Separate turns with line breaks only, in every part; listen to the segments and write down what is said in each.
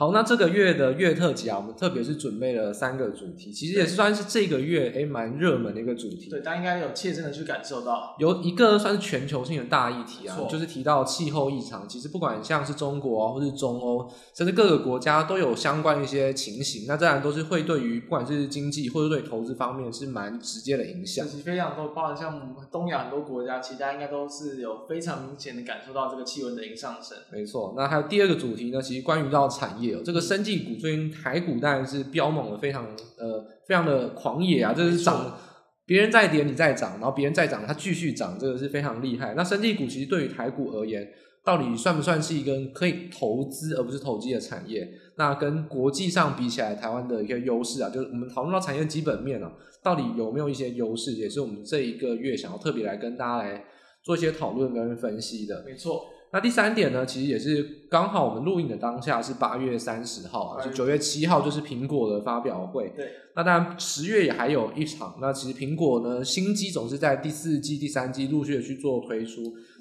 好，那这个月的月特辑啊，我们特别是准备了三个主题，其实也是算是这个月诶蛮热门的一个主题。
对，大家应该有切身的去感受到，
有一个算是全球性的大议题啊，就是提到气候异常。其实不管像是中国啊，或是中欧，甚至各个国家都有相关一些情形。那当然都是会对于不管是经济或者对投资方面是蛮直接的影响。
其实非常多，包含像东亚很多国家，其实大家应该都是有非常明显的感受到这个气温的一个上升。
没错，那还有第二个主题呢，其实关于到产业哦，这个生技股。最近台股当然是飙猛的，非常呃非常的狂野啊！这是涨，别人在跌你在涨，然后别人在涨它继续涨，这个是非常厉害。那生技股其实对于台股而言，到底算不算是一个可以投资而不是投机的产业？那跟国际上比起来，台湾的一个优势啊，就是我们讨论到产业基本面啊，到底有没有一些优势，也是我们这一个月想要特别来跟大家来做一些讨论跟分析的。
没错。
那第三点呢，其实也是刚好我们录影的当下是八月三十号啊，就九月七号就是苹果的发表会。
对。
那当然十月也还有一场。那其实苹果呢，新机总是在第四季、第三季陆续的去做推出。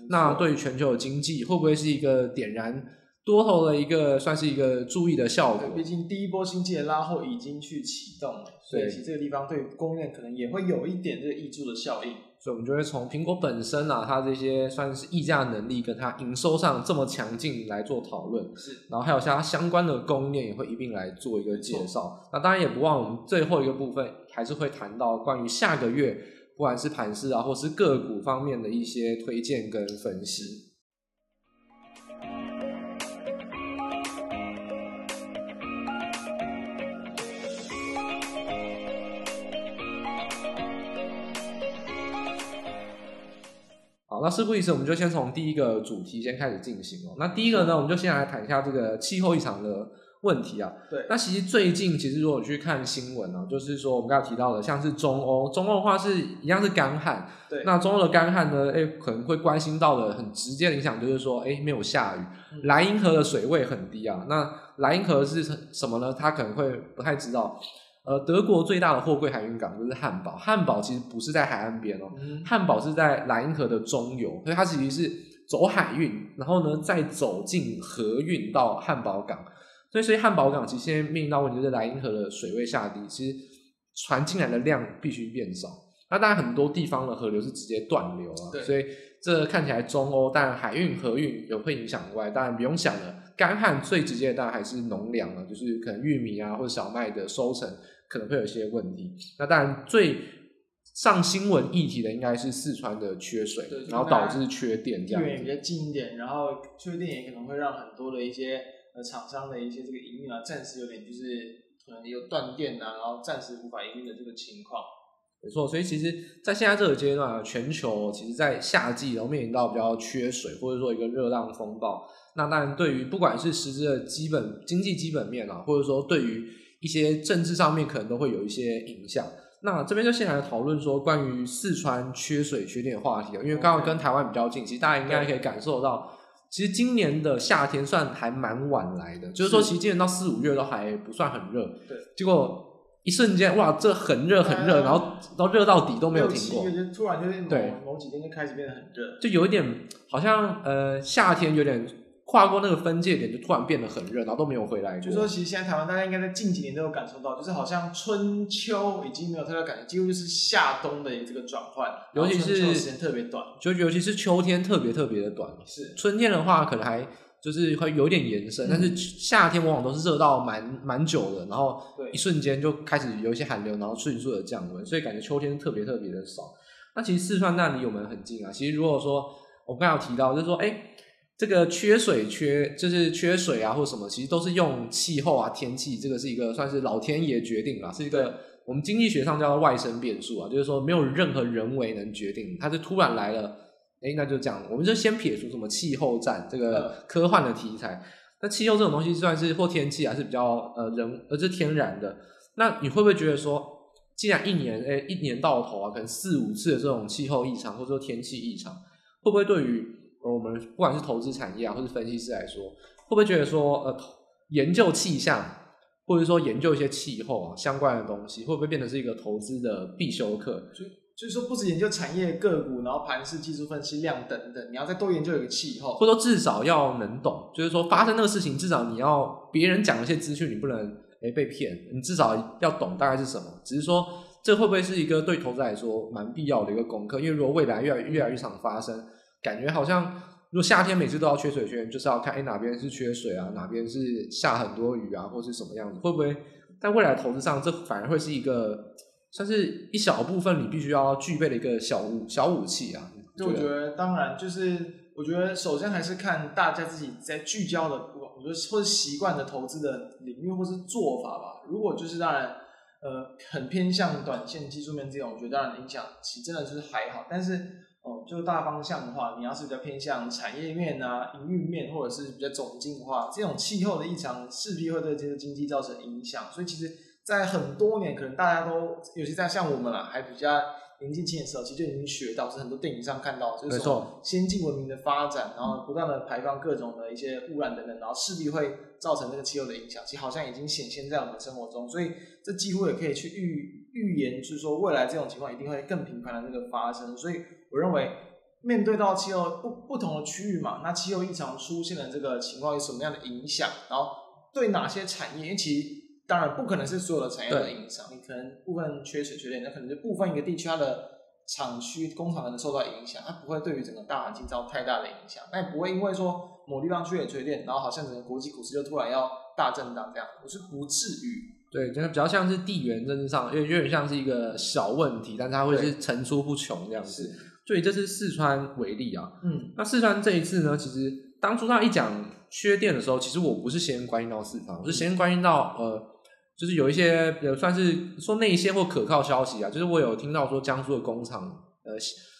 那对于全球的经济会不会是一个点燃多头的一个，算是一个注意的效果？
毕竟第一波经济的拉货已经去启动了，所以其实这个地方对供应链可能也会有一点这个溢注的效应。
所以，我们就会从苹果本身啊，它这些算是溢价能力跟它营收上这么强劲来做讨论。
是，然
后还有像它相关的供应链也会一并来做一个介绍。那当然也不忘我们最后一个部分，还是会谈到关于下个月不管是盘势啊，或是个股方面的一些推荐跟分析。那事不宜迟，我们就先从第一个主题先开始进行哦。那第一个呢，我们就先来谈一下这个气候异常的问题啊。
对。
那其实最近，其实如果去看新闻呢、啊，就是说我们刚才提到的，像是中欧，中欧的话是一样是干旱。
对。
那中欧的干旱呢，哎，可能会关心到的很直接的影响，就是说，哎，没有下雨，莱茵河的水位很低啊。那莱茵河是什么呢？他可能会不太知道。呃，德国最大的货柜海运港就是汉堡。汉堡其实不是在海岸边哦，嗯、汉堡是在莱茵河的中游，所以它其实是走海运，然后呢再走进河运到汉堡港。所以，所以汉堡港其实现在面临到问题就是莱茵河的水位下低，其实船进来的量必须变少。那当然很多地方的河流是直接断流啊，所以这看起来中欧，当然海运、河运有会影响外，当然不用想了，干旱最直接的当然还是农粮了，就是可能玉米啊或者小麦的收成。可能会有一些问题。那当然，最上新闻议题的应该是四川的缺水，然后导致缺电这样。
对，比较近一点，然后缺电也可能会让很多的一些呃厂商的一些这个营运啊，暂时有点就是可能有断电啊，然后暂时无法营运的这个情况。
没错，所以其实，在现在这个阶段啊，全球其实，在夏季然后面临到比较缺水，或者说一个热浪风暴。那当然，对于不管是实质的基本经济基本面啊，或者说对于一些政治上面可能都会有一些影响。那这边就先来讨论说关于四川缺水缺电的话题啊，因为刚好跟台湾比较近，其实大家应该可以感受到，其实今年的夏天算还蛮晚来的，就是说其实今年到四五月都还不算很热，
对，
结果一瞬间哇，这很热很热，然后到热到底都没有停过，
突然就是某某几天就开始变得很热，
就有一点好像呃夏天有点。跨过那个分界点，就突然变得很热，然后都没有回来。
就是说，其实现在台湾大家应该在近几年都有感受到，就是好像春秋已经没有太多感觉，几乎就是夏冬的这个转换。尤其是时间特别短，就
尤其是秋天特别特别的短。
是
春天的话，可能还就是会有点延伸，嗯、但是夏天往往都是热到蛮蛮久的，然后一瞬间就开始有一些寒流，然后迅速的降温，所以感觉秋天特别特别的少。那其实四川那离我们很近啊。其实如果说我刚刚有提到，就是说，哎、欸。这个缺水缺就是缺水啊，或者什么，其实都是用气候啊、天气，这个是一个算是老天爷决定了，是一个我们经济学上叫做外生变数啊，就是说没有任何人为能决定，它是突然来了，诶，那就这样，我们就先撇除什么气候战这个科幻的题材，那气候这种东西算是或天气还是比较呃人，而是天然的，那你会不会觉得说，既然一年诶一年到头啊，可能四五次的这种气候异常或者说天气异常，会不会对于我们不管是投资产业啊，或是分析师来说，会不会觉得说，呃，研究气象，或者说研究一些气候啊相关的东西，会不会变成是一个投资的必修课？
就是说不止研究产业个股，然后盘势、技术分析、量等等，你要再多研究一个气候，
或者说至少要能懂，就是说发生那个事情，至少你要别人讲一些资讯，你不能诶被骗，你至少要懂大概是什么。只是说这会不会是一个对投资来说蛮必要的一个功课？因为如果未来越来越来越常发生，感觉好像如果夏天每次都要缺水缺，就是要看哎哪边是缺水啊，哪边是下很多雨啊，或是什么样子，会不会在未来投资上，这反而会是一个。算是一小部分你必须要具备的一个小武小武器啊。
就我觉得，当然就是我觉得，首先还是看大家自己在聚焦的，我觉得或者习惯的投资的领域或是做法吧。如果就是当然，呃，很偏向短线技术面这种，我觉得当然影响其实真的就是还好。但是哦，就大方向的话，你要是比较偏向产业面啊、营运面，或者是比较总经的话，这种气候的异常势必会对这个经济造成影响。所以其实。在很多年，可能大家都，尤其在像我们啦，还比较年纪轻的时候，其实就已经学到，是很多电影上看到，就是说先进文明的发展，然后不断的排放各种的一些污染等等，然后势必会造成这个气候的影响，其实好像已经显现在我们生活中，所以这几乎也可以去预预言，就是说未来这种情况一定会更频繁的那个发生。所以我认为，面对到气候不不同的区域嘛，那气候异常出现的这个情况有什么样的影响，然后对哪些产业，因为其实。当然不可能是所有的产业的影响，你可能部分缺水缺电，那可能就部分一个地区它的厂区工厂可能受到影响，它不会对于整个大环境造成太大的影响，但也不会因为说某地方缺水缺电，然后好像整个国际股市就突然要大震荡这样，我是不至于。
对，就是比较像是地缘政治上，因为有点像是一个小问题，但它会是层出不穷这样子。所以这是四川为例啊，嗯，那四川这一次呢，其实当初他一讲缺电的时候，其实我不是先关心到四川，我是先关心到呃。就是有一些，比如算是说内线或可靠消息啊，就是我有听到说江苏的工厂，呃，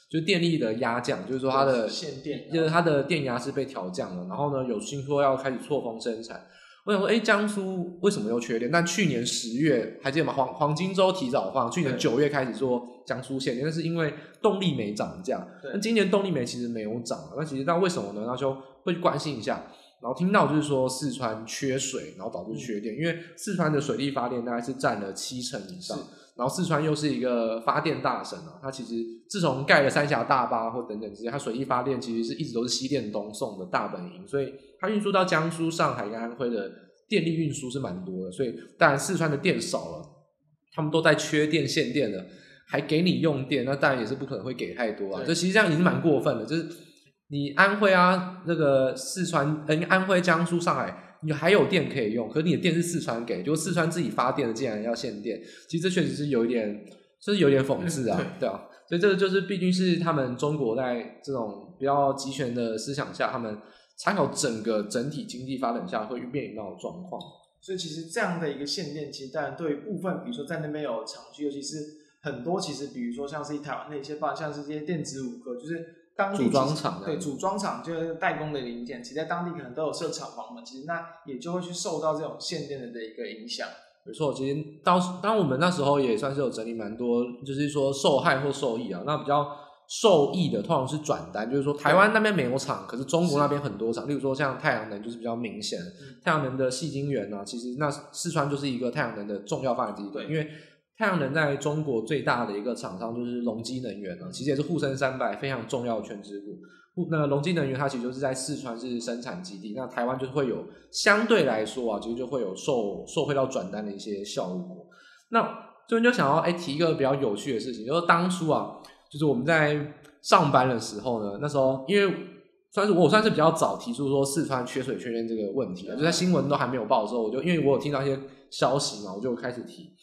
就是电力的压降，就是说它的
限电，
就是它的电压是被调降了，然后呢，有听说要开始错峰生产。我想说，哎，江苏为什么又缺电？但去年十月还记得吗？黄黄金周提早放，去年九月开始做江苏限电，那是因为动力煤涨价。那今年动力煤其实没有涨，那其实那为什么呢？那就会关心一下。然后听到就是说四川缺水，然后导致缺电，因为四川的水力发电大概是占了七成以上，然后四川又是一个发电大省啊，它其实自从盖了三峡大坝或等等之类，它水力发电其实是一直都是西电东送的大本营，所以它运输到江苏、上海跟安徽的电力运输是蛮多的，所以当然四川的电少了，他们都在缺电限电的，还给你用电，那当然也是不可能会给太多啊，这其实这样已经蛮过分的，就是。你安徽啊，那个四川，呃，安徽、江苏、上海，你还有电可以用，可是你的电是四川给，就四川自己发电的，竟然要限电，其实这确实是有一点，就是有点讽刺啊，对啊，所以这个就是毕竟是他们中国在这种比较集权的思想下，他们参考整个整体经济发展下会面临到的状况。
所以其实这样的一个限电，其实当然对部分，比如说在那边有厂区，尤其是很多，其实比如说像是台湾那些，包括像是这些电子五哥，就是。当地组装厂对组装厂就是代工的零件，其实在当地可能都有设厂房嘛，其实那也就会去受到这种限电的的一个影响。
没错，其实当当我们那时候也算是有整理蛮多，就是说受害或受益啊。那比较受益的通常是转单，就是说台湾那边没有厂，可是中国那边很多厂，例如说像太阳能就是比较明显，太阳能的细晶圆呢，其实那四川就是一个太阳能的重要发展基地，对，因为。太阳能在中国最大的一个厂商就是隆基能源了，其实也是沪深三百非常重要的权值股。那隆基能源它其实就是在四川是生产基地，那台湾就会有相对来说啊，其实就会有受受惠到转单的一些效果。那这边就想要哎提一个比较有趣的事情，就是当初啊，就是我们在上班的时候呢，那时候因为算是我算是比较早提出说四川缺水缺电这个问题，就在新闻都还没有报的时候，我就因为我有听到一些消息嘛，我就开始提。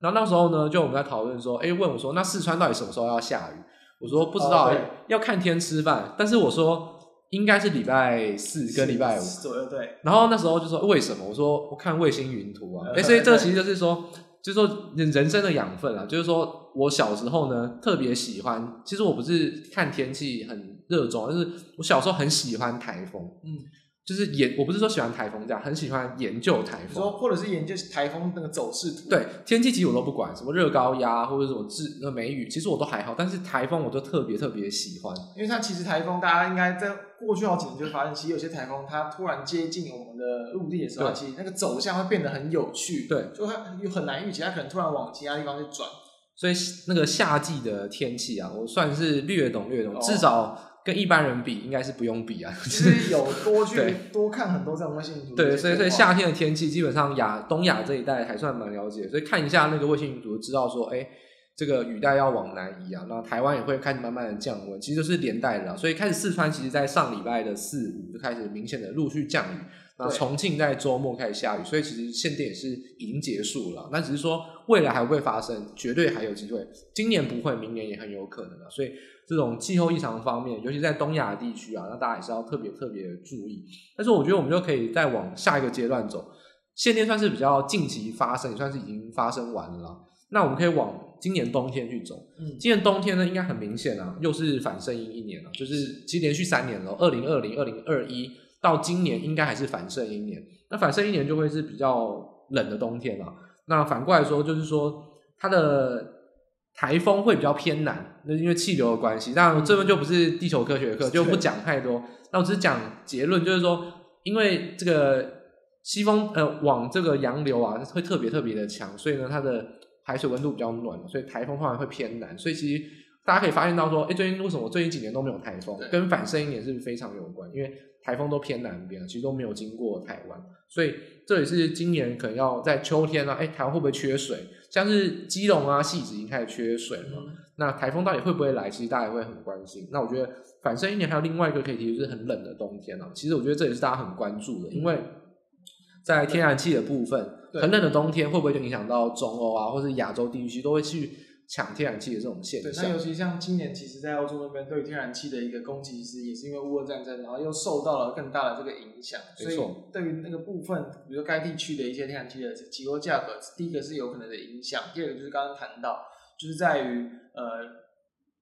然后那时候呢，就我们在讨论说，哎，问我说，那四川到底什么时候要下雨？我说不知道，哦、要看天吃饭。但是我说应该是礼拜四跟礼拜五
左右，对。
然后那时候就说为什么？我说我看卫星云图啊。哎，所以这个其实就是说，就是说人生的养分啊。就是说我小时候呢特别喜欢，其实我不是看天气很热衷，但是我小时候很喜欢台风。嗯。就是研，我不是说喜欢台风这样，很喜欢研究台风，
说或者是研究台风那个走势图。
对，天气其实我都不管，什么热高压或者什么致那梅雨，其实我都还好。但是台风我就特别特别喜欢，
因为它其实台风大家应该在过去好几年就会发现，其实有些台风它突然接近我们的陆地的时候，其实那个走向会变得很有趣。
对，
就它又很难预期，它可能突然往其他地方去转。
所以那个夏季的天气啊，我算是略懂略懂，
哦、
至少跟一般人比，应该是不用比啊。
其实有多 去多看很多这种卫星云图。
对，所以所以夏天的天气，基本上亚东亚这一带还算蛮了解，所以看一下那个卫星云图，知道说，哎，这个雨带要往南移啊，那台湾也会开始慢慢的降温，其实就是连带的啦。所以开始四川，其实在上礼拜的四五就开始明显的陆续降雨。那重庆在周末开始下雨，所以其实限电也是已经结束了。那只是说未来还会发生，绝对还有机会。今年不会，明年也很有可能啊。所以这种气候异常方面，尤其在东亚地区啊，那大家也是要特别特别注意。但是我觉得我们就可以再往下一个阶段走。限电算是比较近期发生，也算是已经发生完了。那我们可以往今年冬天去走。嗯，今年冬天呢，应该很明显啊，又是反声音一年了，就是其实连续三年了，二零二零、二零二一。到今年应该还是反射一年，那反射一年就会是比较冷的冬天了。那反过来说，就是说它的台风会比较偏南，那因为气流的关系。当然这边就不是地球科学课，就不讲太多。那我只是讲结论，就是说，因为这个西风呃往这个洋流啊会特别特别的强，所以呢它的海水温度比较暖，所以台风通常会偏南。所以其实大家可以发现到说，哎，最近为什么最近几年都没有台风？跟反射一年是非常有关，因为。台风都偏南边，其实都没有经过台湾，所以这也是今年可能要在秋天啊，哎，台湾会不会缺水？像是基隆啊、汐止已经开始缺水了，嗯、那台风到底会不会来？其实大家也会很关心。那我觉得反圣婴年还有另外一个可以提，就是很冷的冬天啊。其实我觉得这也是大家很关注的，因为在天然气的部分，很冷的冬天会不会就影响到中欧啊，或是亚洲地区都会去。抢天然气的这种现象，
对，那尤其像今年，其实，在欧洲那边对天然气的一个供给，其实也是因为乌俄战争，然后又受到了更大的这个影响。所以，对于那个部分，比如说该地区的一些天然气的期货价格，第一个是有可能的影响，第二个就是刚刚谈到，就是在于呃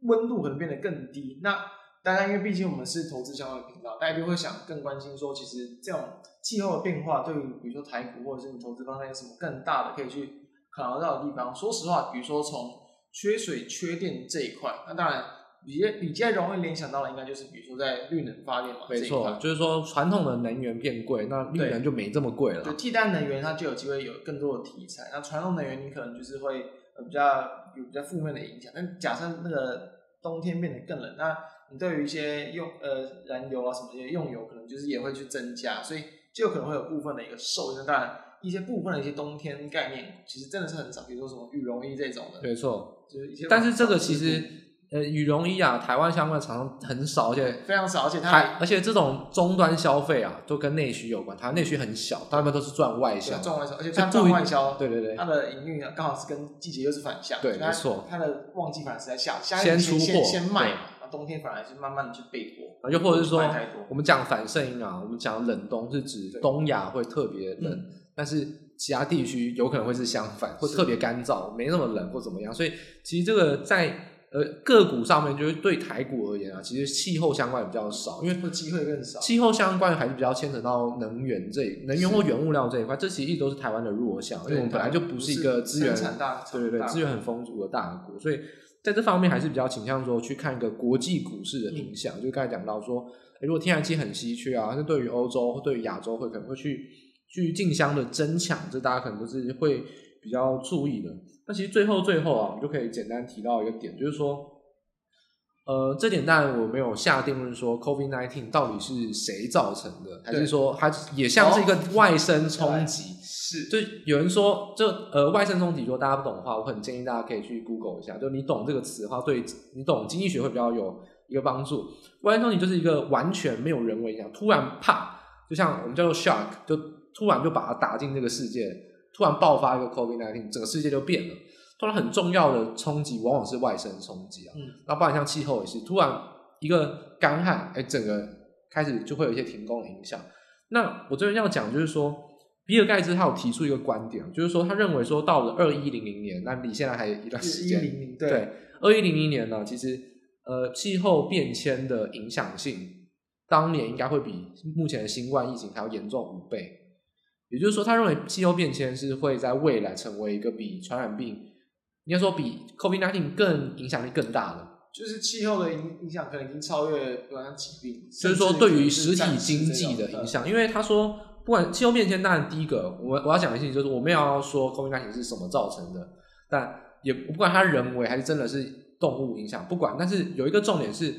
温度可能变得更低。那大家因为毕竟我们是投资相关的频道，大家就会想更关心说，其实这种气候的变化，对于比如说台股或者是你投资方向有什么更大的可以去考虑到的地方？说实话，比如说从缺水、缺电这一块，那当然比较比较容易联想到的，应该就是比如说在绿能发电嘛。没错，
就是说传统的能源变贵，那绿能就没这么贵了。
就替代能源，它就有机会有更多的题材。那传统能源，你可能就是会比较有比较负面的影响。但假设那个冬天变得更冷，那你对于一些用呃燃油啊什么的用油，可能就是也会去增加，所以就有可能会有部分的一个受益。当然。一些部分的一些冬天概念，其实真的是很少，比如说什么羽绒衣这种的。
没错，就是一些。但是这个其实，呃，羽绒衣啊，台湾相关的厂商很少，而且
非常少，而且它
还而且这种终端消费啊，都跟内需有关。它内需很小，大部分都是赚外销。
赚外销，而且它赚外销，
对对对，
它的营运刚好是跟季节又是反向。
对，没错。
它的旺季反而是在夏，
先出货，
先卖嘛，那冬天反而是慢慢的去备货。
又或者是说，我们讲反圣婴啊，我们讲冷冬是指东亚会特别冷，但是。其他地区有可能会是相反，或特别干燥，没那么冷或怎么样。所以其实这个在呃个股上面，就是对台股而言啊，其实气候相关也比较少，因为
机会更少。
气候相关还是比较牵扯到能源这能源或原物料这一块，这其实一直都是台湾的弱项，因为我们本来就不是一个资源对对对资源很丰足的大国，所以在这方面还是比较倾向说去看一个国际股市的影响。嗯、就刚才讲到说，如果天然气很稀缺啊，那对于欧洲或对于亚洲会可能会去。去竞相的争抢，这大家可能都是会比较注意的。那其实最后最后啊，我们就可以简单提到一个点，就是说，呃，这点当然我没有下定论说 COVID nineteen 到底是谁造成的，还是说它也像是一个外生冲击？是，就有人说，就呃外生冲击，如果大家不懂的话，我很建议大家可以去 Google 一下，就你懂这个词的话，对你懂经济学会比较有一个帮助。外生冲击就是一个完全没有人为影响，突然啪，就像我们叫做 shock 就。突然就把它打进这个世界，突然爆发一个 COVID nineteen，整个世界就变了。突然很重要的冲击往往是外生冲击啊，嗯，那包括像气候也是，突然一个干旱，哎，整个开始就会有一些停工的影响。那我这边要讲就是说，比尔盖茨他有提出一个观点，就是说他认为说到了二一零零年，那离现在还有一段
时间，
对，二一零零年呢，其实呃气候变迁的影响性，当年应该会比目前的新冠疫情还要严重五倍。也就是说，他认为气候变迁是会在未来成为一个比传染病，应该说比 COVID-19 更影响力更大的。
就是气候的影影响可能已经超越不管疾病。
就是说，对于实体经济的影响，因为他说，不管气候变迁，当然第一个，我我要讲的事情就是，我们要说 COVID-19 是什么造成的，但也不管它人为还是真的是动物影响，不管。但是有一个重点是，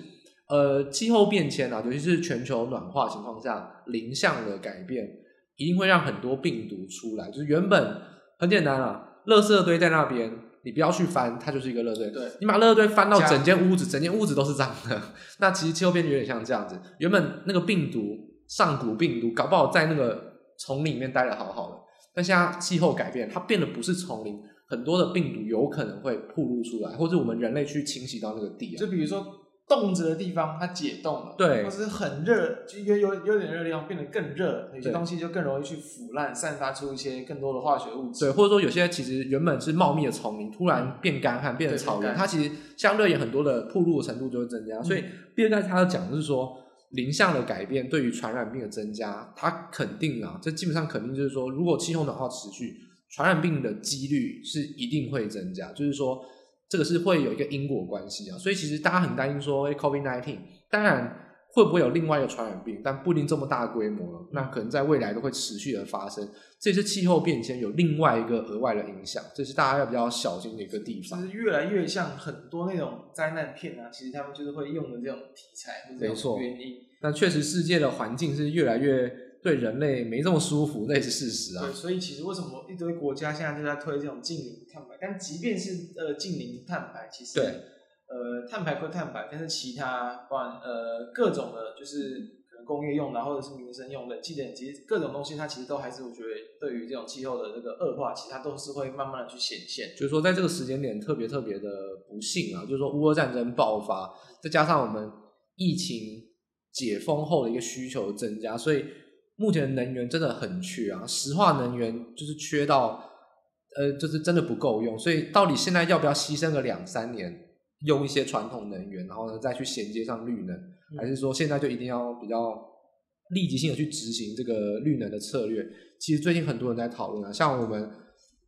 呃，气候变迁啊，尤其是全球暖化情况下，零向的改变一定会让很多病毒出来。就是原本很简单啊，垃圾堆在那边，你不要去翻，它就是一个垃圾堆。
对，
你把垃圾堆翻到整间屋子，整间屋子都是脏的。那其实气候变迁有点像这样子，原本那个病毒上古病毒，搞不好在那个丛林里面待的好好的。但现在气候改变，它变得不是丛林，很多的病毒有可能会暴露出来，或者我们人类去清洗到那个地啊。
就比如说冻着的地方，它解冻了，
对，
或是很热，就有有有点热的地方变得更热，有些东西就更容易去腐烂，散发出一些更多的化学物质。
对，或者说有些其实原本是茂密的丛林，突然变干旱，变成草原，它其实相对也很多的铺路的程度就会增加。嗯、所以比尔盖茨他讲的是说。林相的改变对于传染病的增加，它肯定啊，这基本上肯定就是说，如果气候暖化持续，传染病的几率是一定会增加，就是说这个是会有一个因果关系啊。所以其实大家很担心说，哎，COVID nineteen，当然会不会有另外一个传染病，但不一定这么大规模了，那可能在未来都会持续的发生。这是气候变迁有另外一个额外的影响，这是大家要比较小心的一个地方。
其实越来越像很多那种灾难片啊，其实他们就是会用的这种题材，没错，原因。
但确实，世界的环境是越来越对人类没这么舒服，那也是事实啊。
对，所以其实为什么一堆国家现在就在推这种近零碳排？但即便是呃近零碳排，其实对呃碳排归碳排，但是其他不然呃各种的，就是可能工业用的或者是民生用的，记得其实各种东西它其实都还是我觉得对于这种气候的这个恶化，其实它都是会慢慢的去显现。
就是说，在这个时间点特别特别的不幸啊，就是说乌俄战争爆发，再加上我们疫情。解封后的一个需求增加，所以目前能源真的很缺啊，石化能源就是缺到，呃，就是真的不够用。所以到底现在要不要牺牲个两三年，用一些传统能源，然后呢再去衔接上绿能，嗯，还是说现在就一定要比较立即性的去执行这个绿能的策略？其实最近很多人在讨论啊，像我们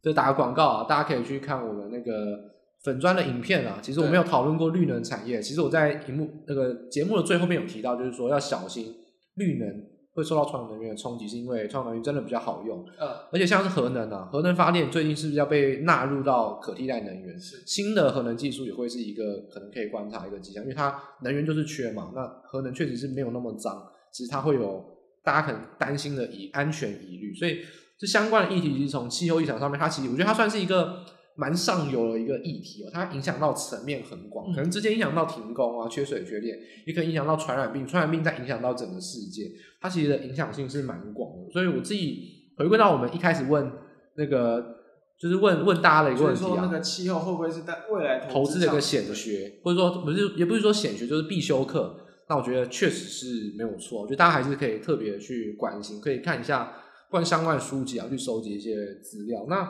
就打个广告啊，大家可以去看我们那个。粉砖的影片啊，其实我没有讨论过绿能产业。其实我在荧幕那个节目的最后面有提到，就是说要小心绿能会受到传统能源的冲击，是因为传统能源真的比较好用。嗯，而且像是核能啊，核能发电最近是不是要被纳入到可替代能源？是新的核能技术也会是一个可能可以观察一个迹象，因为它能源就是缺嘛。那核能确实是没有那么脏，其实它会有大家可能担心的以安全疑虑，所以这相关的议题，其实从气候异常上面，它其实我觉得它算是一个。蛮上游的一个议题哦，它影响到层面很广，可能直接影响到停工啊、缺水、缺电，也可能影响到传染病，传染病再影响到整个世界，它其实的影响性是蛮广的。所以我自己回归到我们一开始问那个，就是问问大家的一个问题啊，
说那个气候会不会是在未来
投资的一个显学，或者说不是，也不是说显学，就是必修课。那我觉得确实是没有错，我觉得大家还是可以特别去关心，可以看一下关相关的书籍啊，去收集一些资料。那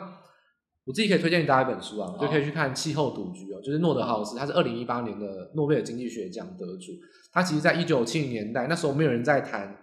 我自己可以推荐给大家一本书啊，就可以去看《气候赌局》哦，就是诺德豪斯，他是二零一八年的诺贝尔经济学奖得主。他其实，在一九七零年代，那时候没有人在谈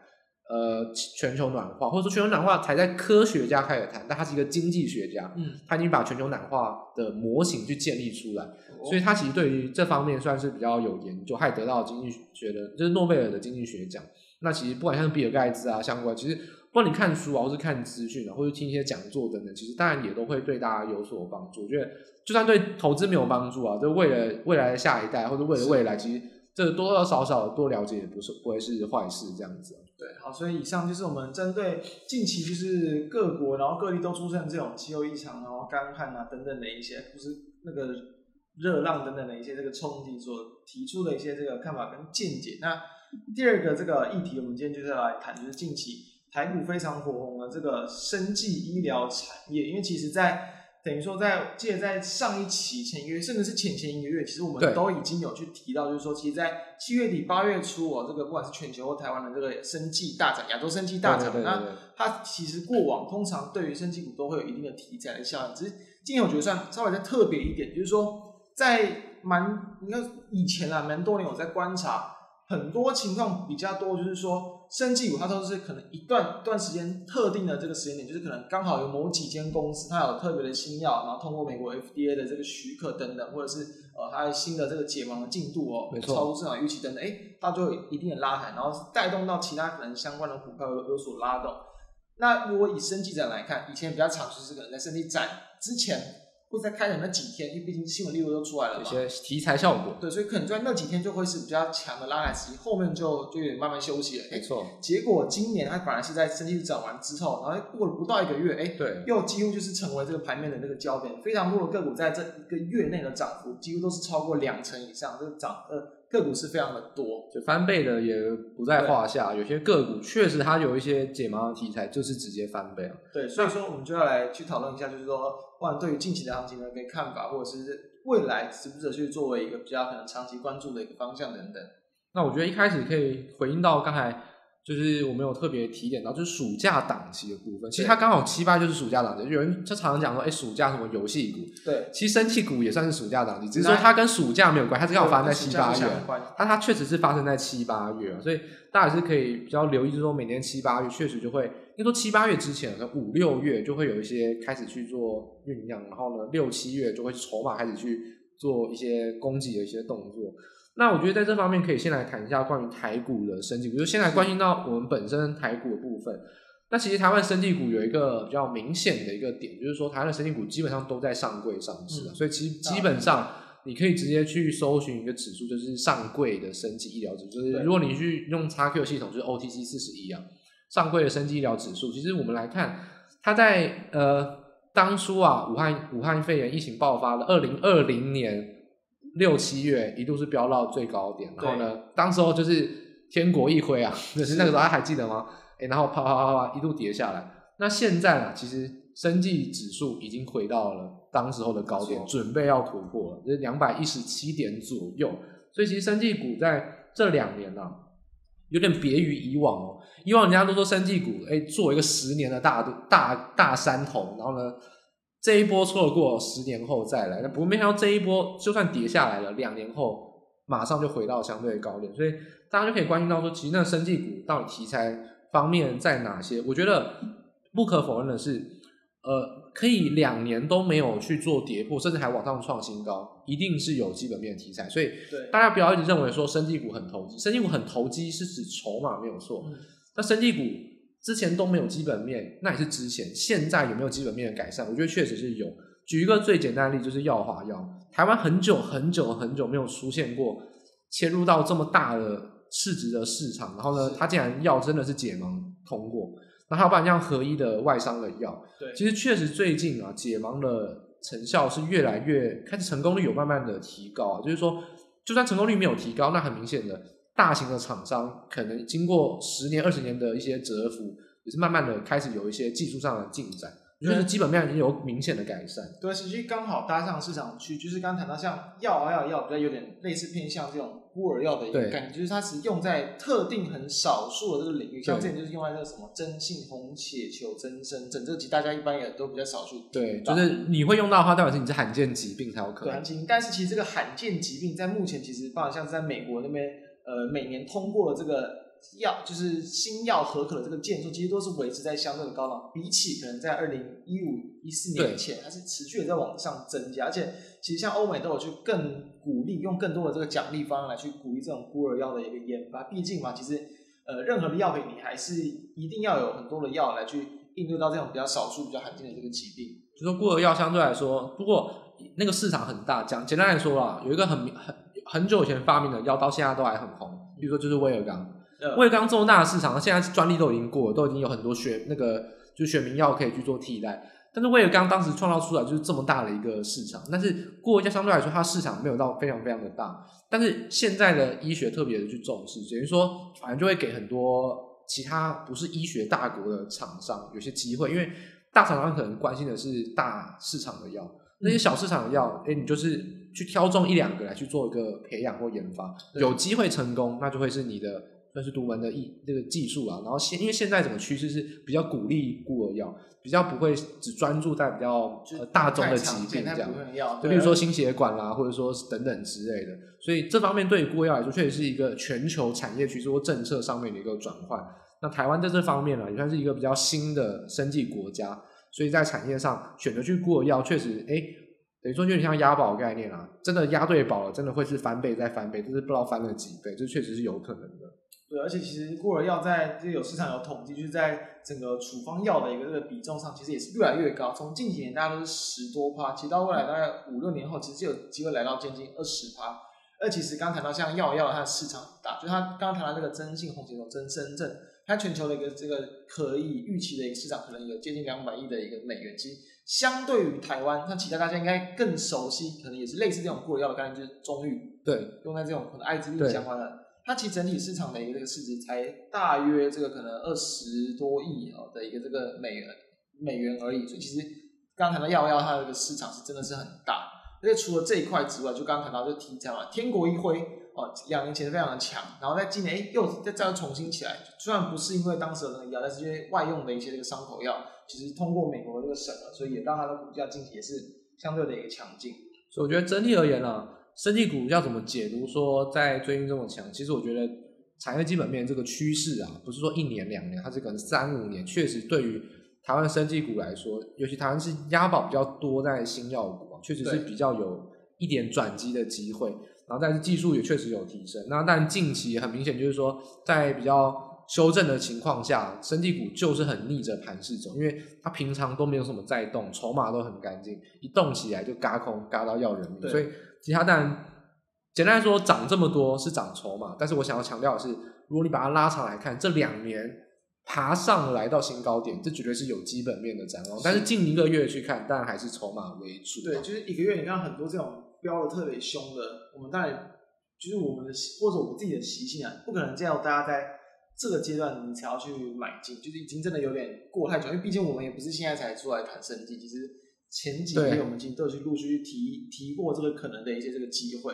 呃全球暖化，或者说全球暖化才在科学家开始谈，但他是一个经济学家，嗯，他已经把全球暖化的模型去建立出来，所以他其实对于这方面算是比较有研究，还得到经济学的，就是诺贝尔的经济学奖。那其实不管像比尔盖茨啊相关，其实不管你看书啊，或是看资讯啊，或是听一些讲座等等，其实当然也都会对大家有所帮助。我觉得就算对投资没有帮助啊，就为了未来的下一代，或者为了未来，其实这多多少少多了解也不是不会是坏事这样子。
对，好，所以以上就是我们针对近期就是各国，然后各地都出现这种气候异常，然后干旱啊等等的一些，不是那个热浪等等的一些这个冲击所提出的一些这个看法跟见解。那第二个这个议题，我们今天就是要来谈，就是近期台股非常火红的这个生技医疗产业。因为其实在，等于说在，记得在上一期前一个月，甚至是前前一个月，其实我们都已经有去提到，就是说，其实，在七月底八月初哦，这个不管是全球或台湾的这个生技大涨，亚洲生技大涨，那它其实过往通常对于生技股都会有一定的题材的效应。只是今天我觉得算稍微再特别一点，就是说在蛮你看以前啊，蛮多年我在观察。很多情况比较多，就是说，生技股它都是可能一段段时间特定的这个时间点，就是可能刚好有某几间公司它有特别的新药，然后通过美国 FDA 的这个许可等等，或者是呃它的新的这个解盲的进度哦，超出市场预期等等，哎，它就会有一定的拉抬，然后带动到其他可能相关的股票有有所拉动。那如果以生技展来看，以前比较常就是可能在生技展之前。或者在开展那几天，因为毕竟新闻力度都出来了嘛，
有些题材效果。
对，所以可能在那几天就会是比较强的拉抬时机，后面就就有点慢慢休息了。
没错。
结果今年它反而是在生息涨完之后，然后过了不到一个月，哎，对，又几乎就是成为这个盘面的那个焦点。非常多的个股在这一个月内的涨幅几乎都是超过两成以上，这个涨呃。个股是非常的多，
就翻倍的也不在话下。有些个股确实它有一些解盲的题材，就是直接翻倍了。
对，所以说我们就要来去讨论一下，就是说，不管对于近期的行情的一个看法，或者是未来值不值得去作为一个比较可能长期关注的一个方向等等。
那我觉得一开始可以回应到刚才。就是我们有特别提点到，就是暑假档期的部分。其实它刚好七八就是暑假档期，有人就常常讲说，哎、欸，暑假什么游戏股？
对，
其实生气股也算是暑假档期，只是说它跟暑假没有关系，它是刚好发生在七八月。它它确实是发生在七八月，所以大家也是可以比较留意，就是说每年七八月确实就会，因为说七八月之前，五六月就会有一些开始去做酝酿，然后呢，六七月就会筹码开始去做一些攻击的一些动作。那我觉得在这方面可以先来谈一下关于台股的生技股，就先来关心到我们本身台股的部分。那其实台湾生技股有一个比较明显的一个点，就是说台湾的生技股基本上都在上柜上市，嗯、所以其实基本上你可以直接去搜寻一个指数，就是上柜的生技医疗指数。就是如果你去用 XQ 系统，就是 OTC 四十一啊，上柜的生技医疗指数。其实我们来看，它在呃当初啊，武汉武汉肺炎疫情爆发的二零二零年。六七月一度是飙到最高点，然后呢，当时候就是天国一挥啊，就是那个时候还还记得吗？哎，然后啪啪啪啪一度跌下来。那现在呢，其实生技指数已经回到了当时候的高点，准备要突破了，就是两百一十七点左右。所以其实生技股在这两年呢、啊，有点别于以往哦。以往人家都说生技股，哎，做一个十年的大大大山头，然后呢。这一波错过十年后再来，那不过没想到这一波就算跌下来了，两年后马上就回到相对的高点，所以大家就可以关心到说，其实那生技股到底题材方面在哪些？我觉得不可否认的是，呃，可以两年都没有去做跌破，甚至还往上创新高，一定是有基本面的题材。所以大家不要一直认为说生技股很投机，生技股很投机是指筹码没有错，那生技股。之前都没有基本面，那也是之前。现在有没有基本面的改善？我觉得确实是有。举一个最简单的例子，就是药华药。台湾很久很久很久没有出现过切入到这么大的市值的市场，然后呢，它竟然药真的是解盲通过。那还有不然像合一的外商的药，对，其实确实最近啊，解盲的成效是越来越开始，成功率有慢慢的提高啊。就是说，就算成功率没有提高，那很明显的。大型的厂商可能经过十年、二十年的一些蛰伏，也是慢慢的开始有一些技术上的进展，就是基本面已经有明显的改善。
对，实际刚好搭上市场去，就是刚刚谈到像药啊药药，比较有点类似偏向这种孤儿药的一个感觉，就是它是用在特定很少数的这个领域，像之前就是用在那个什么真性红血球增生，整这集大家一般也都比较少数。
对，就是你会用到的话，代表是你是罕见疾病才有可能。
对，但是其实这个罕见疾病在目前其实，包括像是在美国那边。呃，每年通过了这个药，就是新药合可的这个件数，其实都是维持在相对的高档。比起可能在二零一五一四年前，它是持续的在往上增加。而且，其实像欧美都有去更鼓励，用更多的这个奖励方案来去鼓励这种孤儿药的一个研发。毕竟嘛，其实呃，任何的药品你还是一定要有很多的药来去应对到这种比较少数、比较罕见的这个疾病。
就说孤儿药相对来说，不过那个市场很大。讲简单来说啊，有一个很很。很久以前发明的药，到现在都还很红。比如说，就是威尔刚，威尔刚这么大的市场，现在专利都已经过了，都已经有很多学那个就选民药可以去做替代。但是威尔刚当时创造出来就是这么大的一个市场，但是过一下相对来说，它市场没有到非常非常的大。但是现在的医学特别的去重视，等于说反正就会给很多其他不是医学大国的厂商有些机会，因为大厂商可能关心的是大市场的药。那些小市场的药，哎，你就是去挑中一两个来去做一个培养或研发，有机会成功，那就会是你的算是独门的艺这个技术啊。然后现因为现在整个趋势是比较鼓励孤儿药，比较不会只专注在比较大众的疾病这样，就比如说心血管啦，或者说等等之类的。所以这方面对于孤儿药来说，确实是一个全球产业趋势或政策上面的一个转换。那台湾在这方面呢，也算是一个比较新的生计国家。所以在产业上选择去孤儿药，确实，哎，等于说有点像押宝概念啊，真的押对宝了，真的会是翻倍再翻倍，就是不知道翻了几倍，这确实是有可能的。
对，而且其实孤儿药在这有市场有统计，就是在整个处方药的一个这个比重上，其实也是越来越高。从近几年大家都是十多趴，其实到未来大概五六年后，其实就有机会来到接近二十趴。而其实刚谈到像药药它的市场很大，就它刚刚谈到那个针性红血球增深圳，它全球的一个这个可以预期的一个市场，可能有接近两百亿的一个美元。其实相对于台湾，像其他大家应该更熟悉，可能也是类似这种孤儿药的概念，就是中裕，
对，
用在这种可能艾滋病相关的，它其实整体市场的一个这个市值才大约这个可能二十多亿哦的一个这个美元美元而已。所以其实刚刚谈到药药，它的一个市场是真的是很大。而且除了这一块之外，就刚刚谈到这个题材嘛，天国一挥哦，两年前非常的强，然后在今年哎又再再重新起来。虽然不是因为当时的那个药，但是因为外用的一些这个伤口药，其实通过美国的这个审了，所以也让它的股价近期也是相对的一个强劲。
所以我觉得整体而言啊，生技股要怎么解读说在最近这么强？其实我觉得产业基本面这个趋势啊，不是说一年两年，它是可能三五年，确实对于台湾生技股来说，尤其台湾是押宝比较多在新药股。确实是比较有一点转机的机会，然后但是技术也确实有提升。那但近期很明显就是说，在比较修正的情况下，生技股就是很逆着盘势走，因为它平常都没有什么在动，筹码都很干净，一动起来就嘎空，嘎到要人命。所以其他当然简单来说，涨这么多是涨筹码，但是我想要强调的是，如果你把它拉长来看，这两年。爬上来到新高点，这绝对是有基本面的展望。但是近一个月去看，当然还是筹码为主。
对，就是一个月，你看很多这种飙的特别凶的，我们当然就是我们的或者我们自己的习性啊，不可能叫大家在这个阶段你才要去买进，就是已经真的有点过太久。因为毕竟我们也不是现在才出来谈生技，其实前几年我们其实都有去陆续提提过这个可能的一些这个机会。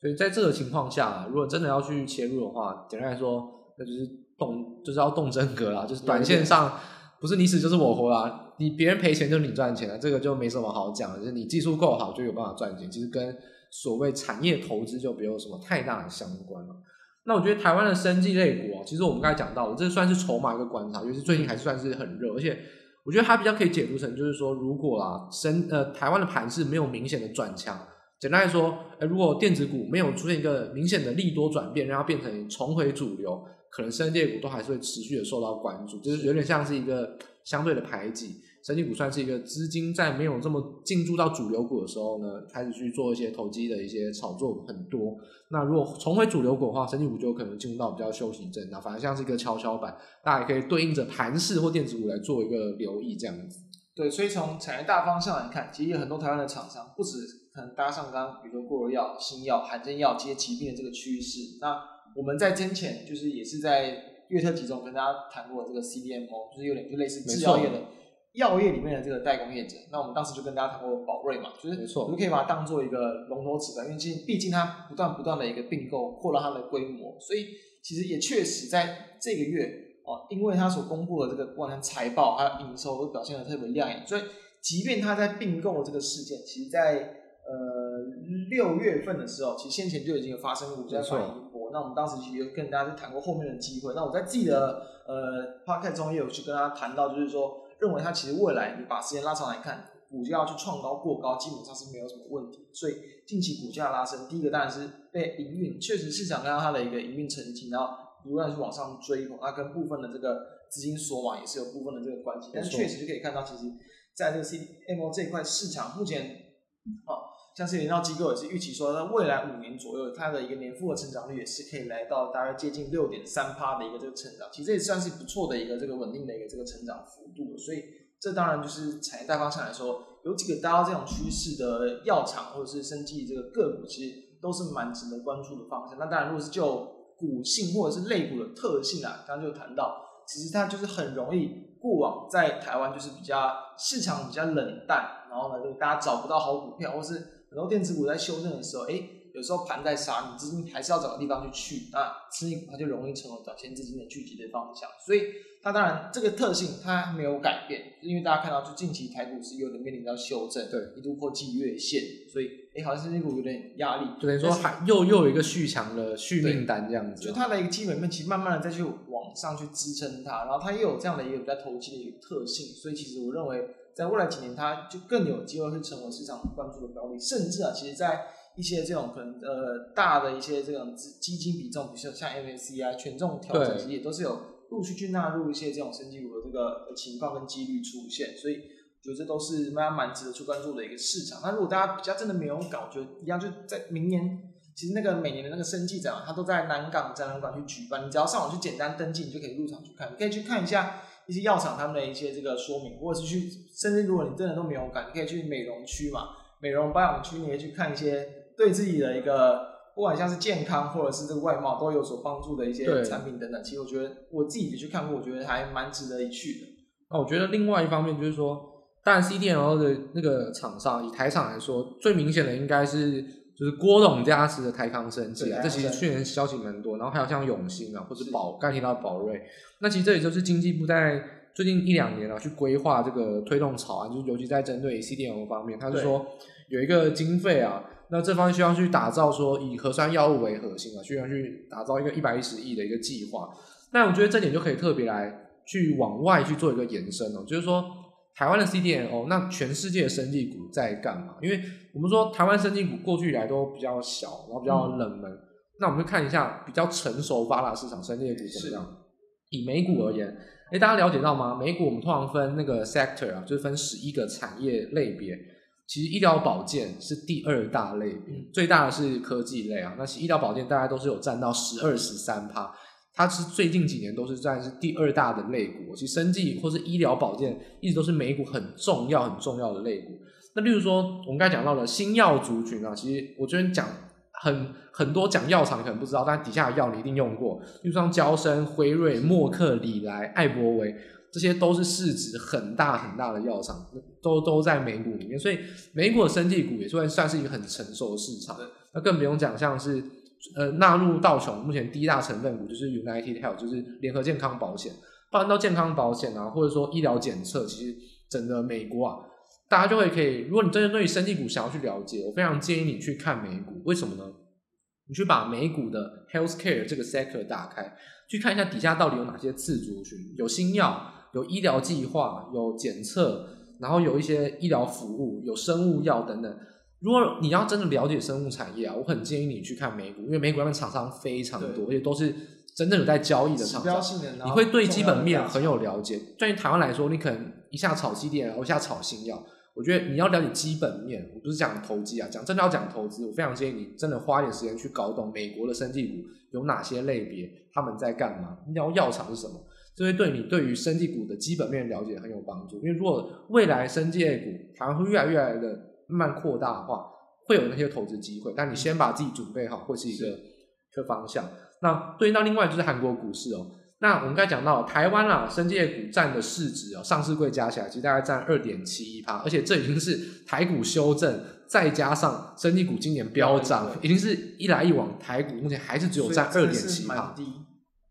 所以在这个情况下，如果真的要去切入的话，简单来说，那就是。动就是要动真格啦，就是短线上不是你死就是我活啦，你别人赔钱就是你赚钱了，这个就没什么好讲的，就是你技术够好就有办法赚钱，其实跟所谓产业投资就没有什么太大的相关了。那我觉得台湾的生技类股啊，其实我们刚才讲到的，这算是筹码一个观察，就是最近还是算是很热，而且我觉得它比较可以解读成就是说，如果啦生呃台湾的盘势没有明显的转强，简单来说，呃如果电子股没有出现一个明显的利多转变，让它变成重回主流。可能生技股都还是会持续的受到关注，就是有点像是一个相对的排挤。生技股算是一个资金在没有这么进驻到主流股的时候呢，开始去做一些投机的一些炒作很多。那如果重回主流股的话，生技股就有可能进入到比较休息震荡，反而像是一个跷跷板，大家也可以对应着盘势或电子股来做一个留意这样子。
对，所以从产业大方向来看，其实有很多台湾的厂商不止可能搭上刚刚比如说孤儿药、新药、罕见药这些疾病的这个趋势，那。我们在之前就是也是在月特集中跟大家谈过这个 CDMO，就是有点就类似制药业的药业里面的这个代工业者。那我们当时就跟大家谈过宝瑞嘛，就是没错，我们可以把它当做一个龙头指标，因为毕毕竟它不断不断的一个并购，扩大它的规模，所以其实也确实在这个月哦，因为它所公布的这个不管财报还有营收都表现的特别亮眼，所以即便它在并购这个事件，其实在呃六月份的时候，其实先前就已经有发生过，在反应。那我们当时其实跟大家就谈过后面的机会。那我在自己的呃 podcast 中也有去跟大家谈到，就是说认为他其实未来你把时间拉长来看，股价要去创高过高，基本上是没有什么问题。所以近期股价拉升，第一个当然是被营运，确实市场看到它的一个营运成绩，然后不断去往上追捧，它跟部分的这个资金锁网也是有部分的这个关系。但是确实就可以看到，其实在这个 CDMO 这一块市场目前啊。像是研究机构也是预期说，在未来五年左右，它的一个年复合成长率也是可以来到大概接近六点三趴的一个这个成长，其实这也算是不错的一个这个稳定的一个这个成长幅度。所以这当然就是产业大方向来说，有几个达到这种趋势的药厂或者是生技这个个股，其实都是蛮值得关注的方向。那当然，如果是就股性或者是类股的特性啊，刚刚就谈到，其实它就是很容易过往在台湾就是比较市场比较冷淡，然后呢，就大家找不到好股票，或是。很多电子股在修正的时候，哎，有时候盘在杀，你资金还是要找个地方去去，那生技股它就容易成为短线资金的聚集的方向。所以它当然这个特性它没有改变，因为大家看到就近期台股是有点面临到修正，对，一度破季月线，所以哎，好像生技股有点压力。等于，说还又又有一个续强的续命单这样子，就它的一个基本面其实慢慢的再去往上去支撑它，然后它又有这样的一个比较投机的一个特性，所以其实我认为。在未来几年，它就更有机会会成为市场关注的标的，甚至啊，其实，在一些这种可能呃大的一些这种基金比重，比如说像 MSC 啊权重调整，其实也都是有陆续去纳入一些这种生技股的这个情况跟几率出现，所以我觉得这都是蛮蛮值得去关注的一个市场。那如果大家比较真的没有搞，就一样就在明年，其实那个每年的那个生技展，它都在南港展览馆去举办，你只要上网去简单登记，你就可以入场去看，你可以去看一下一些药厂他们的一些这个说明，或者是去，甚至如果你真的都没有感，你可以去美容区嘛，美容保养区，你可以去看一些。对自己的一个，不管像是健康或者是这个外貌都有所帮助的一些产品等等，其实我觉得我自己也去看过，我觉得还蛮值得一去的。
那我觉得另外一方面就是说，当然 CDMO 的那个厂商，以台厂来说，最明显的应该是就是郭董加持的台康生技啊，这其实去年消息蛮多。然后还有像永兴啊，或者宝刚提到宝瑞，那其实这也就是经济部在最近一两年啊去规划这个推动草案，就是尤其在针对 CDMO 方面，他是说有一个经费啊。那这方面需要去打造说以核酸药物为核心啊，需要去打造一个一百一十亿的一个计划。那我觉得这点就可以特别来去往外去做一个延伸哦，就是说台湾的 CDMO，那全世界的生技股在干嘛？因为我们说台湾生技股过去以来都比较小，然后比较冷门。嗯、那我们就看一下比较成熟发达市场生技股怎么样？以美股而言，诶，大家了解到吗？美股我们通常分那个 sector 啊，就是分十一个产业类别。其实医疗保健是第二大类别，最大的是科技类啊。那其实医疗保健大概都是有占到十二十三趴，它是最近几年都是算是第二大的类股。其实生技或是医疗保健一直都是美股很重要很重要的类股。那例如说我们刚才讲到了新药族群啊，其实我昨天讲很很多讲药厂可能不知道，但底下的药你一定用过，例如像娇生、辉瑞、默克、礼来、艾伯维。这些都是市值很大很大的药厂，都都在美股里面，所以美股的生技股也算算是一个很成熟的市场。那更不用讲，像是呃纳入道琼目前第一大成分股就是 United Health，就是联合健康保险。包含到健康保险啊，或者说医疗检测，其实整个美国啊，大家就会可以，如果你真的对于生技股想要去了解，我非常建议你去看美股。为什么呢？你去把美股的 Healthcare 这个 sector 打开，去看一下底下到底有哪些次族群，有新药。有医疗计划，有检测，然后有一些医疗服务，有生物药等等。如果你要真的了解生物产业啊，我很建议你去看美股，因为美股那边厂商非常多，而且都是真正有在交易的厂商。你会对基本面很有了解。对于台湾来说，你可能一下炒基电，一下炒新药。我觉得你要了解基本面，我不是讲投机啊，讲真的要讲投资，我非常建议你真的花一点时间去搞懂美国的生技股有哪些类别，他们在干嘛，药药厂是什么。这会对你对于生技股的基本面了解很有帮助，因为如果未来生技股台湾会越来越来的慢慢扩大的话，会有那些投资机会。但你先把自己准备好，会是一个一个方向。那对应到另外就是韩国股市哦。那我们刚才讲到台湾啊，生技股占的市值哦，上市柜加起来其实大概占二点七一趴，而且这已经是台股修正，再加上生技股今年飙涨，已经是一来一往，台股目前还是只有占二点七趴。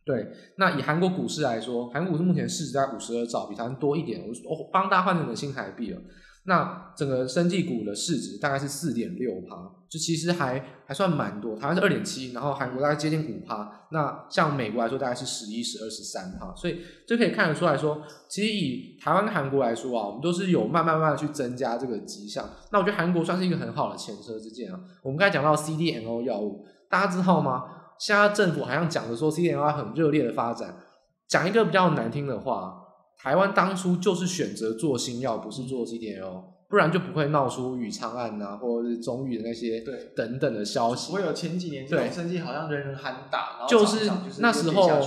对，那以韩国股市来说，韩国股市目前市值在五十二兆，比台湾多一点。我我帮大家换成新台币了。那整个生技股的市值大概是四点六趴，就其实还还算蛮多。台湾是二点七，然后韩国大概接近五趴。那像美国来说，大概是十一、十二、十三趴。所以就可以看得出来说，其实以台湾跟韩国来说啊，我们都是有慢慢慢慢去增加这个迹象。那我觉得韩国算是一个很好的前车之鉴啊。我们刚才讲到 CDMO 药物，大家知道吗？现在政府好像讲的说 CDMO 很热烈的发展，讲一个比较难听的话，台湾当初就是选择做新药，不是做 CDMO，不然就不会闹出宇昌案啊，或者是中裕的那些等等的消息。
我有前几年对生技好像人人喊打，
就是那时候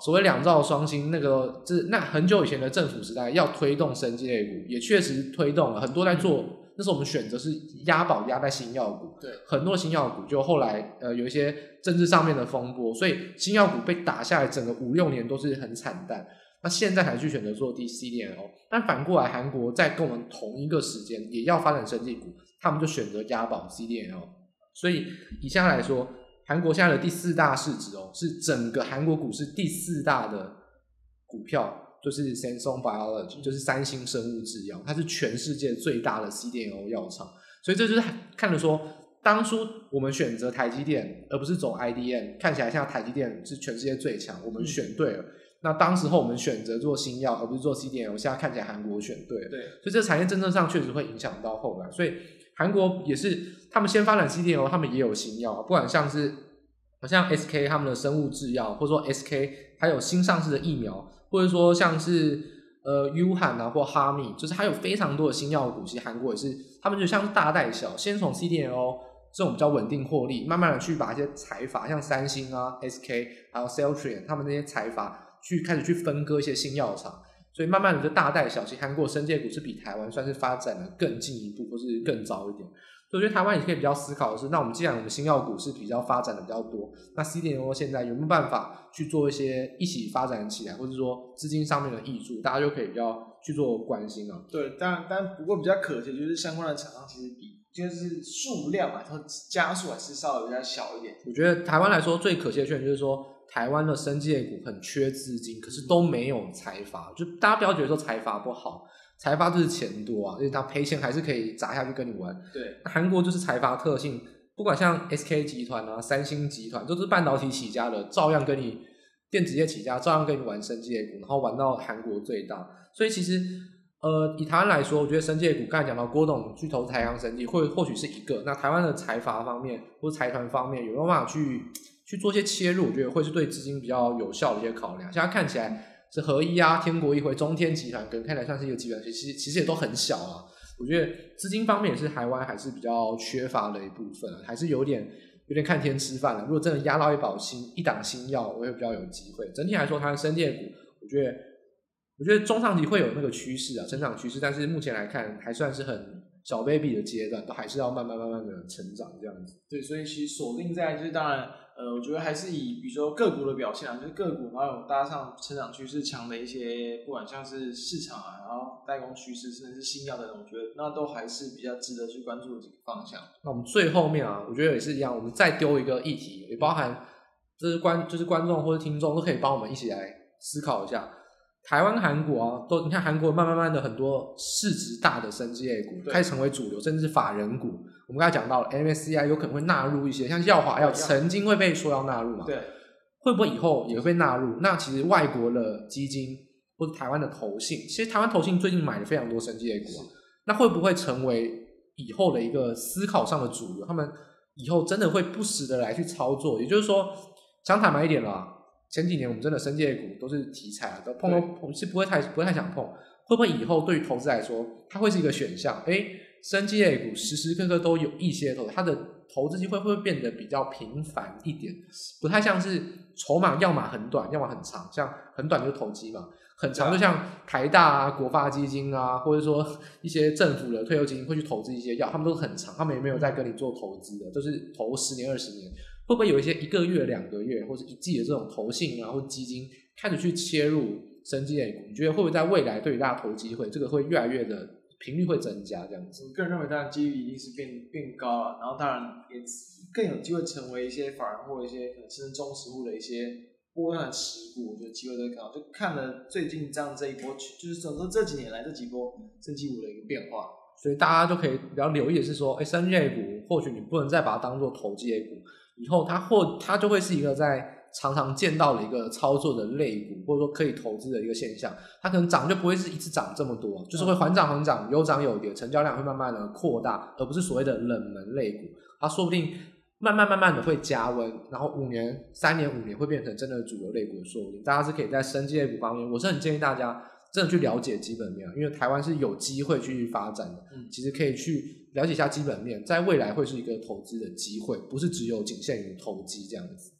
所谓两兆双星那个，这那很久以前的政府时代要推动生技类股，也确实推动了很多在做。那时候我们选择是押宝押在新药股，对，很多新药股就后来呃有一些政治上面的风波，所以新药股被打下来，整个五六年都是很惨淡。那现在才去选择做 D C D N O，但反过来韩国在跟我们同一个时间也要发展生技股，他们就选择押宝 CDMO。所以以现在来说，韩国现在的第四大市值哦，是整个韩国股市第四大的股票。就是 Samsung Biology，就是三星生物制药，它是全世界最大的 CDMO 药厂，所以这就是看着说，当初我们选择台积电，而不是走 IDM，看起来像台积电是全世界最强，我们选对了。嗯、那当时候我们选择做新药，而不是做 CDMO，现在看起来韩国选对了，对，所以这个产业政策上确实会影响到后来。所以韩国也是，他们先发展 CDMO，他们也有新药，不管像是好像 SK 他们的生物制药，或者说 SK 还有新上市的疫苗，或者说像是呃 Yuhan 啊或哈密，就是还有非常多的新药股，其实韩国也是，他们就像大带小，先从 CDMO 这种比较稳定获利，慢慢的去把一些财阀，像三星啊 SK 还有 Celltrion 他们那些财阀去开始去分割一些新药厂。所以慢慢的就大带小，其实韩国生技股是比台湾算是发展的更进一步，或是更早一点。所以我觉得台湾也可以比较思考的是，那我们既然我们新药股是比较发展的比较多，那 CDMO 现在有没有办法去做一些一起发展起来，或者说资金上面的挹注，大家就可以比较去做关心啊。
对，当然，但不过比较可惜就是相关的厂商其实比就是数量啊，它加速还是稍微比较小一点。
我觉得台湾来说最可惜的缺点就是说。台湾的生技股很缺资金，可是都没有财阀。就大家不要觉得说财阀不好，财阀就是钱多啊，因为他赔钱还是可以砸下去跟你玩。
对，
韩国就是财阀特性，不管像 SK 集团啊、三星集团，都是半导体起家的，照样跟你电子业起家，照样跟你玩生技股，然后玩到韩国最大。所以其实，呃，以台湾来说，我觉得生技股刚才讲到郭董去投台阳生技，或或许是一个。那台湾的财阀方面或者财团方面，有没有办法去？去做些切入，我觉得会是对资金比较有效的一些考量。现在看起来是合一啊、天国一回、中天集团，可能看起来算是一个集团，其实其实也都很小啊。我觉得资金方面也是台湾还是比较缺乏的一部分，还是有点有点看天吃饭了。如果真的压到一保新一档新药，我会比较有机会。整体来说，它的生技股，我觉得我觉得中长期会有那个趋势啊，成长趋势。但是目前来看，还算是很小 baby 的阶段，都还是要慢慢慢慢的成长这样子。
对，所以其实锁定在就是当然。呃，我觉得还是以比如说个股的表现啊，就是个股然后有搭上成长趋势强的一些，不管像是市场啊，然后代工趋势，甚至是新药的，我觉得那都还是比较值得去关注的几个方向。
那我们最后面啊，我觉得也是一样，我们再丢一个议题，也包含就是观就是观众或者听众都可以帮我们一起来思考一下。台湾、韩国啊，都你看韩国慢慢慢的很多市值大的生技类股开始成为主流，甚至是法人股。我们刚才讲到了 MSCI 有可能会纳入一些，像耀华药曾经会被说要纳入嘛？
对，
会不会以后也会被纳入？那其实外国的基金或者台湾的投信，其实台湾投信最近买了非常多生技类股啊，那会不会成为以后的一个思考上的主流？他们以后真的会不时的来去操作？也就是说，想坦白一点啦。前几年我们真的生技股都是题材啊，都碰都碰是不会太不会太想碰，会不会以后对于投资来说，它会是一个选项？诶，生技股时时刻刻都有一些投，它的投资机会会不会变得比较频繁一点？不太像是筹码，要么很短，要么很长。像很短就是投机嘛，很长就像台大啊、国发基金啊，或者说一些政府的退休基金会去投资一些药，他们都很长，他们也没有在跟你做投资的，都是投十年、二十年。会不会有一些一个月、两个月或者一季的这种投信啊，或基金开始去切入生技类股？你觉得会不会在未来对于大家投机会，这个会越来越的频率会增加？这样子，
我个人认为，当然几率一定是变变高了，然后当然也更有机会成为一些法人或一些可能是中实户的一些波段持股，我觉得机会都更高。就看了最近这样这一波，就是说说这几年来这几波生技股的一个变化，
所以大家就可以比较留意的是说，哎，生技类股或许你不能再把它当做投机类股。以后它或它就会是一个在常常见到的一个操作的类股，或者说可以投资的一个现象。它可能涨就不会是一次涨这么多，就是会缓涨缓涨，有涨有跌，成交量会慢慢的扩大，而不是所谓的冷门类股。它说不定慢慢慢慢的会加温，然后五年、三年、五年会变成真的主流类股的说不定。大家是可以在生技类股方面，我是很建议大家真的去了解基本面，因为台湾是有机会去发展的。嗯，其实可以去。了解一下基本面，在未来会是一个投资的机会，不是只有仅限于投机这样子。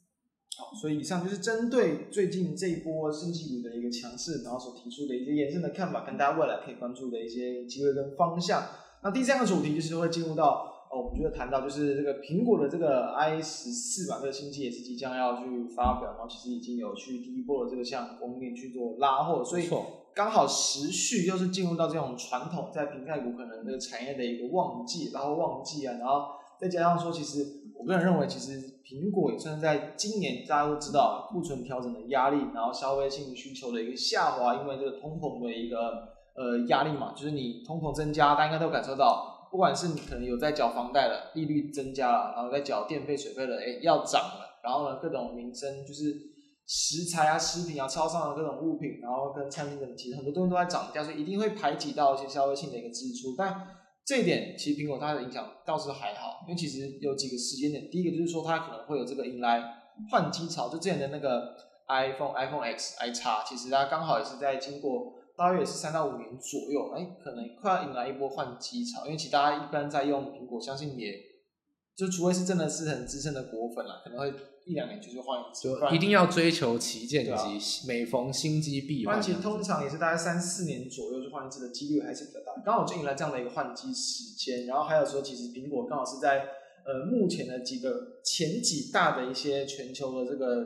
好，所以以上就是针对最近这一波升级股的一个强势，然后所提出的一些延伸的看法，跟大家未来可以关注的一些机会跟方向。那第三个主题就是会进入到哦，我们觉得谈到就是这个苹果的这个 i 十四吧这个新机也是即将要去发表，然后其实已经有去第一波的这个像供应链去做拉货，所以。刚好时序又是进入到这种传统在苹概股可能这个产业的一个旺季，然后旺季啊，然后再加上说，其实我个人认为，其实苹果也算在今年大家都知道库存调整的压力，然后消费性需求的一个下滑，因为这个通膨的一个呃压力嘛，就是你通膨增加，大家应该都感受到，不管是你可能有在缴房贷的利率增加了，然后在缴电费水费的，哎要涨了，然后呢各种民生就是。食材啊、食品啊、超商的各种物品，然后跟餐厅等，其实很多东西都在涨价，所以一定会排挤到一些消费性的一个支出。但这一点其实苹果它的影响倒是还好，因为其实有几个时间点，第一个就是说它可能会有这个迎来换机潮，就之前的那个 iPhone、iPhone X、i 叉，其实它刚好也是在经过大约也是三到五年左右，哎，可能快要迎来一波换机潮，因为其实大家一般在用苹果，相信也就除非是真的是很资深的果粉啦，可能会。一两年就就换一次，
就一定要追求旗舰机，每逢新机必换。
其实通常也是大概三四年左右就换一次的几率还是比较大。刚好就迎来这样的一个换机时间，然后还有说，其实苹果刚好是在呃目前的几个前几大的一些全球的这个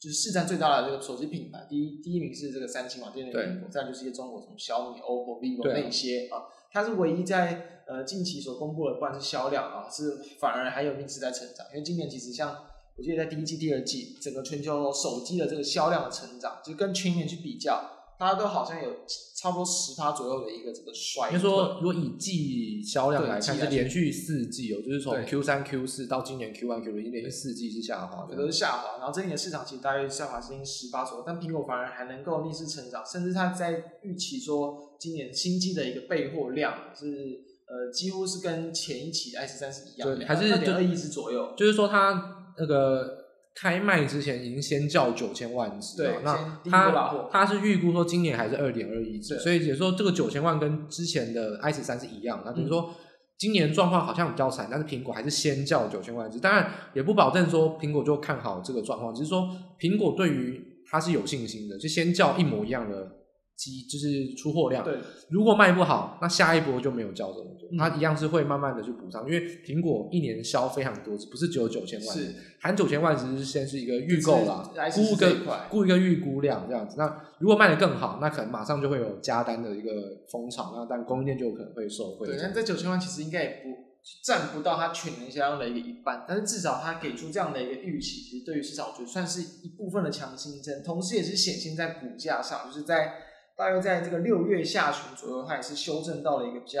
就是市占最大的这个手机品牌，第一第一名是这个三星嘛，第二名苹果，再就是一些中国什么小米、OPPO、vivo 那些啊，它是唯一在呃近期所公布的，不管是销量啊，是反而还有逆势在成长，因为今年其实像。我记得在第一季、第二季，整个全球手机的这个销量的成长，就跟去年去比较，大家都好像有差不多十趴左右的一个这个衰退。
就说如果以季销量来看，是连续四季哦，就是从 Q 三、Q 四到今年 Q 1、Q 2，已经连续四季是下滑的，
都是下滑。然后这一年市场其实大约下滑是因十八左右，但苹果反而还能够逆势成长，甚至它在预期说今年新机的一个备货量是呃几乎是跟前一期的 S 三是一样的，还是二点二亿只左右，
就是说它。那个开卖之前已经先叫九千万只，对，那它它是预估说今年还是二点二亿只，所以也说这个九千万跟之前的 i 十三是一样，那就是说今年状况好像比较惨，但是苹果还是先叫九千万只，当然也不保证说苹果就看好这个状况，只是说苹果对于它是有信心的，就先叫一模一样的。机就是出货量，对，如果卖不好，那下一波就没有交这么多，它一样是会慢慢的去补上，因为苹果一年销非常多，不是只有九千万，是含九千万只是先是一个预购啦，估一个估一个预估量这样子。那如果卖的更好，那可能马上就会有加单的一个风潮，那但供应链就有可能会受惠。
对，但这九千万其实应该也不占不到它全年销量的一个一半，但是至少它给出这样的一个预期，其实对于市场我觉得算是一部分的强心针，同时也是显现在股价上，就是在。大约在这个六月下旬左右，它也是修正到了一个比较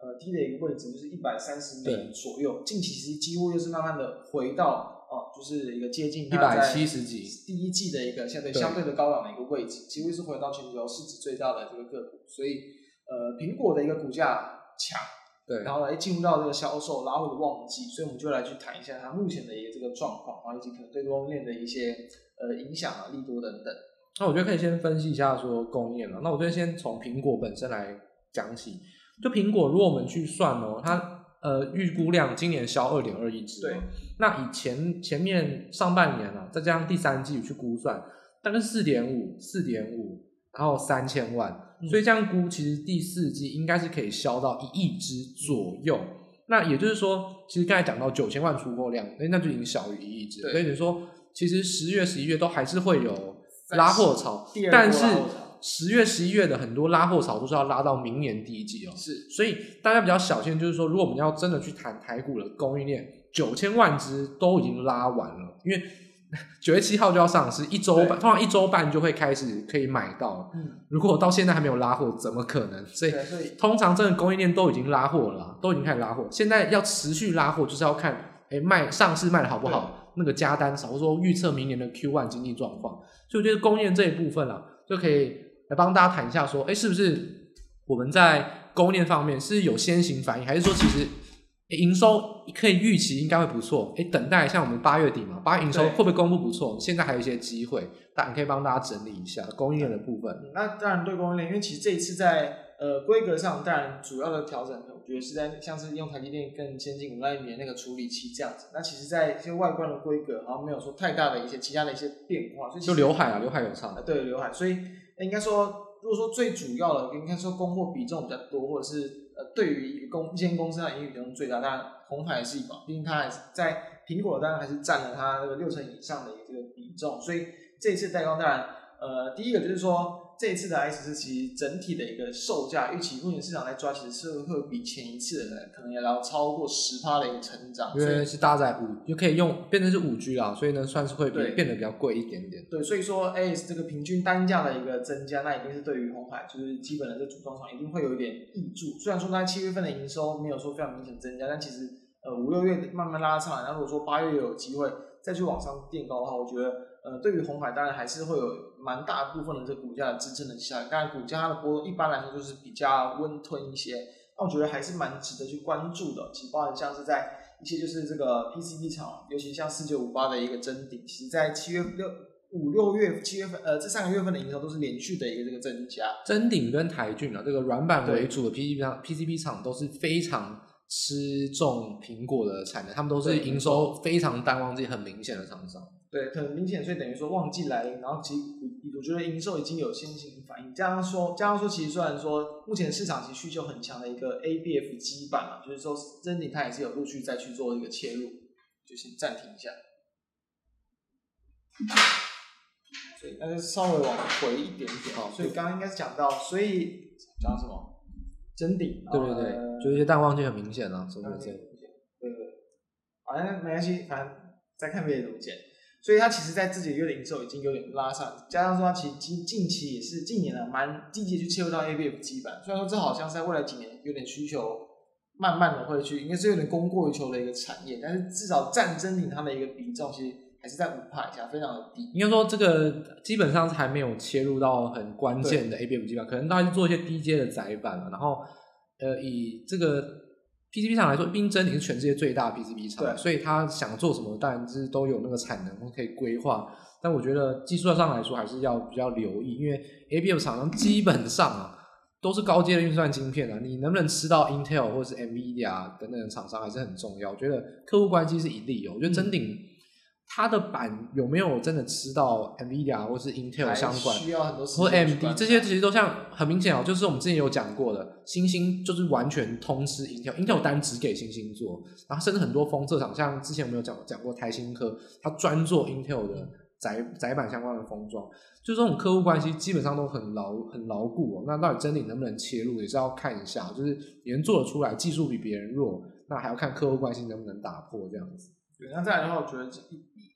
呃低的一个位置，就是一百三十美左右。近期其实几乎又是慢慢的回到哦、呃，就是一个接近一百七十几第一季的一个相对相对的高档的一个位置，几乎是回到全球市值最大的这个个股。所以呃，苹果的一个股价强，对，然后来进入到这个销售拉货的旺季，所以我们就来去谈一下它目前的一个这个状况，然后以及可能对供应链的一些呃影响啊、利多等等。
那我觉得可以先分析一下说供应链了。那我觉得先从苹果本身来讲起。就苹果，如果我们去算哦，它呃预估量今年销二点二亿只。对。那以前前面上半年啊，再加上第三季去估算，大概四点五、四点五，然后三千万。所以这样估，其实第四季应该是可以销到一亿只左右。那也就是说，其实刚才讲到九千万出货量，那就已经小于一亿只。所以你说，其实十月、十一月都还是会有。拉货潮，但是十月、十一月的很多拉货潮都是要拉到明年第一季哦。是，所以大家比较小心，就是说，如果我们要真的去谈台股的供应链，九千万只都已经拉完了，因为 九月七号就要上市，一周半，通常一周半就会开始可以买到。嗯，如果到现在还没有拉货，怎么可能？所以，所以通常真的供应链都已经拉货了，都已经开始拉货。现在要持续拉货，就是要看，哎，卖上市卖的好不好，那个加单少，或者说预测明年的 Q one 经济状况。所以我觉得供应链这一部分啊，就可以来帮大家谈一下，说，哎，是不是我们在供应链方面是有先行反应，还是说其实营收可以预期应该会不错？哎，等待像我们八月底嘛，八月营收会不会公布不错？现在还有一些机会，但可以帮大家整理一下供应链的部分。
那当然对供应链，因为其实这一次在呃规格上，当然主要的调整，我觉得是在像是用台积电更先进五纳米的那个处理器这样子。那其实，在一些外观的规格，好像没有说太大的一些其他的一些变化。所以就
刘海啊，刘海有差的。
对，刘海。所以应该说，如果说最主要的，应该说供货比重比较多，或者是呃，对于一个公一间公司的盈利比重最大，当然鸿海是一宝，毕竟它还是在苹果，当然还是占了它这个六成以上的一个比重。所以这一次代工，当然呃，第一个就是说。这一次的 S 四其实整体的一个售价预期，目前市场来抓，其实是会比前一次的可能也要超过十趴的一个成长。
因为是搭载五，就可以用变成是五 G 啦，所以呢算是会比变得比较贵一点点。
对，所以说 S 这个平均单价的一个增加，那一定是对于红海就是基本的这组装厂一定会有一点挹注。虽然说它七月份的营收没有说非常明显增加，但其实呃五六月慢慢拉上来，那如果说八月有机会再去往上垫高的话，我觉得。呃，对于红海，当然还是会有蛮大部分的这个股价的支撑的下来。当然，股价它的波动一般来说就是比较温吞一些。那我觉得还是蛮值得去关注的。其实包含像是在一些就是这个 PCB 厂，尤其像四九五八的一个增顶，其实在七月六五六月七月份，呃，这三个月份的营收都是连续的一个这个增加。
臻鼎跟台俊啊，这个软板为主的 PCB 厂，PCB 厂都是非常吃重苹果的产能，他们都是营收非常淡旺季，很明显的厂商。
对，很明显，所以等于说旺季来临，然后其实我我觉得营收已经有先行反应。加上说，加上说，其实虽然说目前市场其实需求很强的一个 ABF 基板嘛，就是说真鼎它也是有陆续再去做一个切入，就先暂停一下。所以那就稍微往回一点点。哦，所以刚刚应该是讲到，所以讲什么？真顶。
对对对，就一些淡旺季很明显啊，是不是？
对对。好像没关系，反正再看别人怎么剪。所以它其实，在自己的月的营收已经有点拉上，加上说它其实近近期也是近年来蛮积极去切入到 ABF 基板。虽然说这好像是在未来几年有点需求，慢慢的会去，应该是有点供过于求的一个产业，但是至少占臻鼎它的一个比重，其实还是在五趴以下，非常的低。
应该说这个基本上是还没有切入到很关键的 ABF 基板，可能大家做一些低阶的载板了，然后呃以这个。PCB 厂来说，毕竟臻鼎是全世界最大的 PCB 厂，对，所以他想做什么，当然是都有那个产能可以规划。但我觉得技术上来说，还是要比较留意，因为 ABF 厂商基本上啊都是高阶的运算晶片啊，你能不能吃到 Intel 或者是 NVIDIA 等等的厂商还是很重要。我觉得客户关系是一例哦，我觉得臻鼎。嗯它的板有没有真的吃到 NVIDIA 或是 Intel 相关，需要很多或 AMD 这些其实都像很明显哦，就是我们之前有讲过的，星星就是完全通吃 Intel，Intel 单只给星星做，然后甚至很多封测厂，像之前我们有讲讲过台新科，它专做 Intel 的窄窄板相关的封装，就这种客户关系基本上都很牢很牢固哦。那到底真理能不能切入，也是要看一下，就是你能做得出来，技术比别人弱，那还要看客户关系能不能打破这样子。
对，那再来的话，我觉得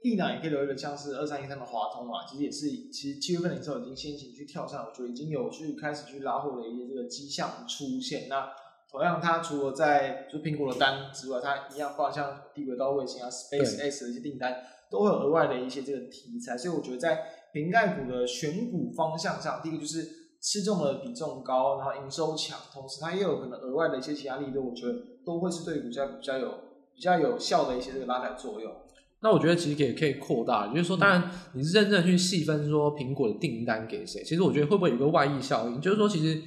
一档也可以留一个，像是二三一三的华通嘛，其实也是，其实七月份的时候已经先行去跳上，我觉得已经有去开始去拉货的一些这个迹象出现。那同样，它除了在就苹果的单之外，它一样包括像低轨道卫星啊、SpaceX 的一些订单，都会有额外的一些这个题材。所以我觉得在瓶盖股的选股方向上，第一个就是吃重的比重高，然后营收强，同时它也有可能额外的一些其他力度，我觉得都会是对股价比较有。比较有效的一些这个拉抬作用，
那我觉得其实也可以扩大，就是说，当然你是认真去细分说苹果的订单给谁，其实我觉得会不会有一个外溢效应？就是说，其实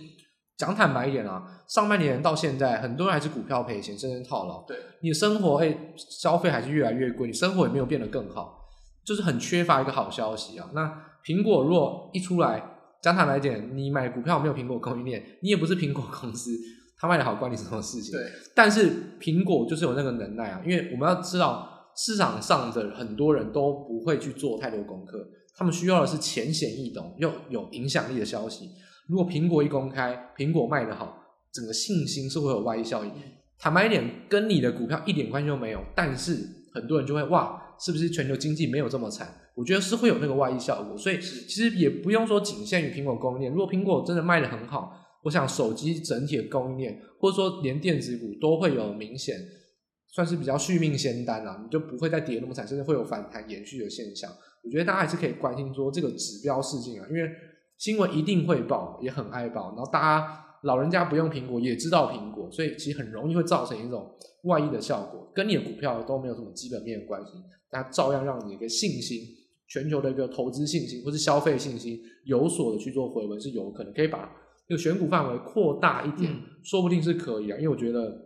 讲坦白一点啊，上半年到现在，很多人还是股票赔钱，甚至套牢。
对，
你的生活哎，消费还是越来越贵，你生活也没有变得更好，就是很缺乏一个好消息啊。那苹果如果一出来，讲坦白一点，你买股票没有苹果供应链，你也不是苹果公司。他卖的好关你什么事情？对，但是苹果就是有那个能耐啊，因为我们要知道市场上的很多人都不会去做太多功课，他们需要的是浅显易懂又有影响力的消息。如果苹果一公开，苹果卖得好，整个信心是会有外溢效应。坦白一点，跟你的股票一点关系都没有，但是很多人就会哇，是不是全球经济没有这么惨？我觉得是会有那个外溢效果，所以其实也不用说仅限于苹果供应链。如果苹果真的卖得很好，我想手机整体的供应链，或者说连电子股都会有明显，算是比较续命仙丹啊，你就不会再跌那么惨，甚至会有反弹延续的现象。我觉得大家还是可以关心说这个指标事件啊，因为新闻一定会报，也很爱报，然后大家老人家不用苹果也知道苹果，所以其实很容易会造成一种外溢的效果，跟你的股票都没有什么基本面的关系，但照样让你一个信心，全球的一个投资信心或是消费信心有所的去做回文是有可能，可以把。这个选股范围扩大一点，嗯，说不定是可以啊。因为我觉得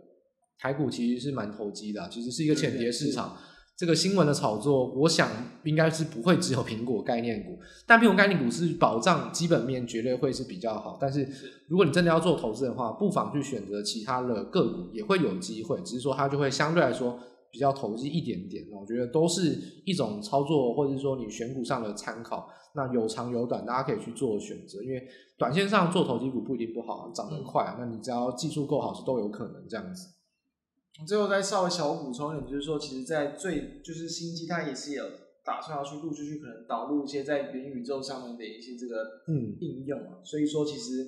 台股其实是蛮投机的，其实是一个浅碟市场。这个新闻的炒作，我想应该是不会只有苹果概念股，但苹果概念股是保障基本面，绝对会是比较好。但是如果你真的要做投资的话，不妨去选择其他的个股，也会有机会。只是说它就会相对来说比较投机一点点。我觉得都是一种操作，或者是说你选股上的参考。那有长有短，大家可以去做选择，因为短线上做投机股不一定不好，涨得快，那你只要技术够好，是都有可能这样子。
最后再稍微小补充一点，就是说，其实，在最就是新机，它也是有打算要去陆续去可能导入一些在元宇宙上面的一些这个嗯应用啊、嗯。所以说，其实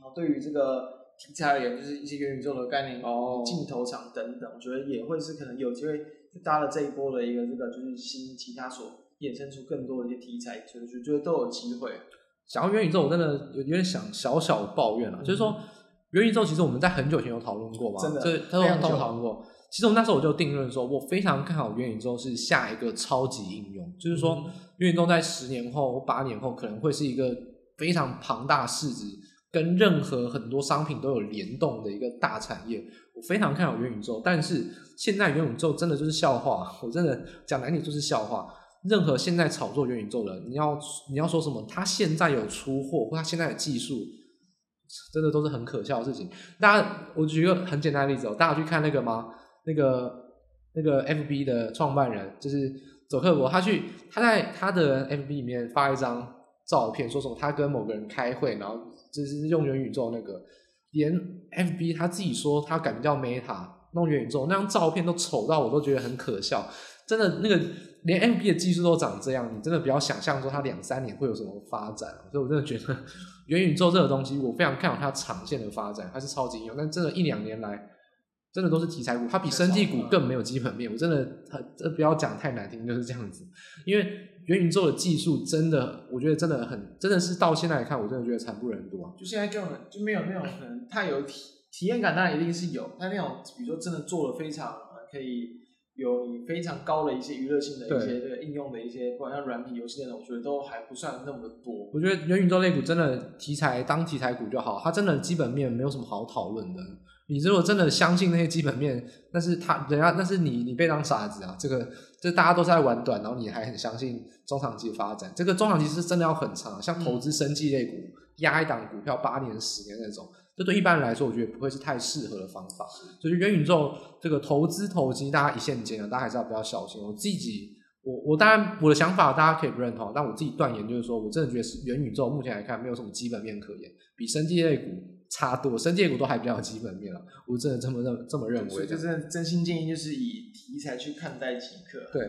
啊，对于这个题材而言，就是一些元宇宙的概念哦，镜头场等等，我觉得也会是可能有机会去搭了这一波的一个这个就是新机它所。衍生出更多的一些题材，所以我觉得都有机会。
讲到元宇宙，我真的有有点想小小抱怨了、嗯，就是说元宇宙其实我们在很久前有讨论过嘛，
真的，
这都都讨论过。其实我那时候我就定论说，我非常看好元宇宙是下一个超级应用，就是说元宇宙在十年后、八年后可能会是一个非常庞大市值，跟任何很多商品都有联动的一个大产业。我非常看好元宇宙，但是现在元宇宙真的就是笑话，我真的讲难听就是笑话。任何现在炒作元宇宙的，你要你要说什么？他现在有出货，或他现在的技术，真的都是很可笑的事情。大家，我举一个很简单的例子哦，大家去看那个吗？那个那个 FB 的创办人就是佐克伯，他去他在他的 FB 里面发一张照片，说什么他跟某个人开会，然后就是用元宇宙那个，连 FB 他自己说他改名叫 Meta 弄元宇宙，那张照片都丑到我都觉得很可笑，真的那个。连 M B 的技术都长这样，你真的不要想象说它两三年会有什么发展。所以我真的觉得元宇宙这个东西，我非常看好它长线的发展，它是超级应用。但真的，一两年来，真的都是题材股，它比生技股更没有基本面。我真的，这不要讲太难听，就是这样子。因为元宇宙的技术真的，我觉得真的很，真的是到现在来看，我真的觉得惨不忍睹啊。
就现在根本就没有那种可能太有体体验感，当然一定是有，但那种比如说真的做的非常可以。有你非常高的一些娱乐性的一些这个应用的一些，不管像软体游戏那种，我觉得都还不算那么的多。
我觉得元宇宙类股真的题材当题材股就好，它真的基本面没有什么好讨论的。你如果真的相信那些基本面，那是他人家那是你你被当傻子啊！这个这大家都在玩短，然后你还很相信中长期的发展。这个中长期是真的要很长，像投资生技类股，压一档股票八年十年那种。这对一般人来说，我觉得不会是太适合的方法。所以元宇宙这个投资投机，大家一线间啊，大家还是要比较小心。我自己，我我当然我的想法大家可以不认同，但我自己断言就是说，我真的觉得元宇宙目前来看没有什么基本面可言，比生技类股差多，生技类股都还比较有基本面了。我真的这么认这么认为。
所以就是真心建议，就是以题材去看待即可。
对，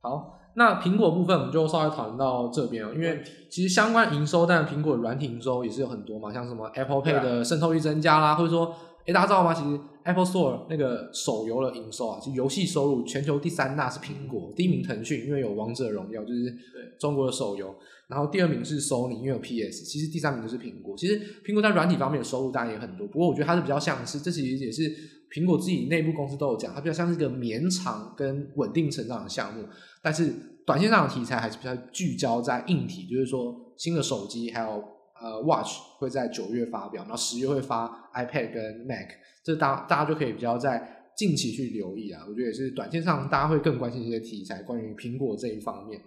好。那苹果部分我们就稍微讨论到这边了，因为其实相关营收，但苹果软体营收也是有很多嘛，像什么 Apple Pay 的渗透率增加啦，或者说，诶大家知道吗？其实 Apple Store 那个手游的营收啊，就游戏收入全球第三大是苹果，第一名腾讯，因为有王者荣耀，就是中国的手游，然后第二名是 Sony，因为有 PS，其实第三名就是苹果。其实苹果在软体方面的收入当然也很多，不过我觉得它是比较像是，这其实也是苹果自己内部公司都有讲，它比较像是一个绵长跟稳定成长的项目。但是短线上的题材还是比较聚焦在硬体，就是说新的手机还有呃 Watch 会在九月发表，然后十月会发 iPad 跟 Mac，这大大家就可以比较在近期去留意啊。我觉得也是短线上大家会更关心一些题材，关于苹果这一方面。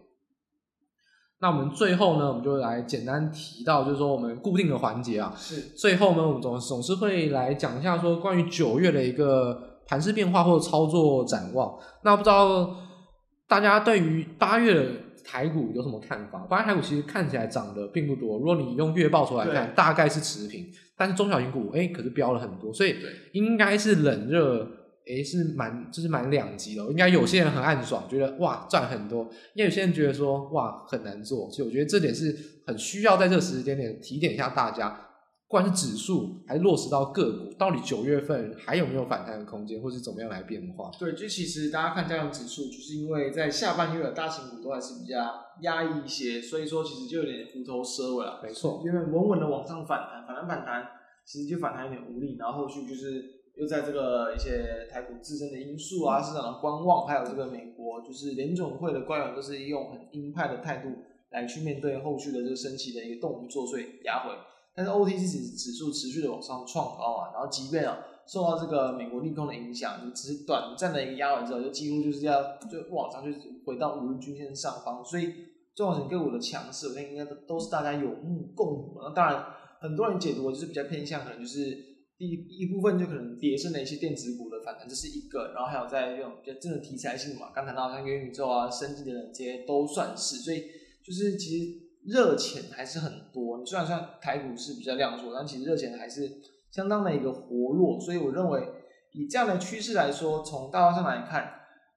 那我们最后呢，我们就来简单提到，就是说我们固定的环节啊，
是
最后呢，我们总总是会来讲一下说关于九月的一个盘势变化或者操作展望。那不知道。大家对于八月的台股有什么看法？八月台股其实看起来涨的并不多，如果你用月报出来看，大概是持平。但是中小型股，哎，可是飙了很多，所以应该是冷热，哎，是蛮就是蛮两极的。应该有些人很暗爽，觉得哇赚很多；也有些人觉得说哇很难做。所以我觉得这点是很需要在这个时间点提点一下大家。不管是指数还是落实到个股，到底九月份还有没有反弹的空间，或是怎么样来变化？
对，就其实大家看加权指数，就是因为在下半月的大型股都还是比较压抑一些，所以说其实就有点虎头蛇尾了。
没错，
因为稳稳的往上反弹，反弹反弹，其实就反弹有点无力，然后后续就是又在这个一些台股自身的因素啊，市场的观望，还有这个美国就是联总会的官员都是用很鹰派的态度来去面对后续的这个升息的一个动作，所以压回。但是 OTC 指指数持续的往上创高啊，然后即便啊受到这个美国利空的影响，就只是短暂的一个压完之后，就几乎就是要就往上就回到五日均线上方，所以中小型个股的强势，我觉得应该都都是大家有目共睹。那当然，很多人解读就是比较偏向，可能就是第一部分就可能跌升的一些电子股的反弹，这是一个，然后还有在这种比较真的题材性嘛，刚谈到像元宇宙啊、生技的这些都算是，所以就是其实。热钱还是很多，你虽然算台股是比较量缩，但其实热钱还是相当的一个活络，所以我认为以这样的趋势来说，从大方向来看，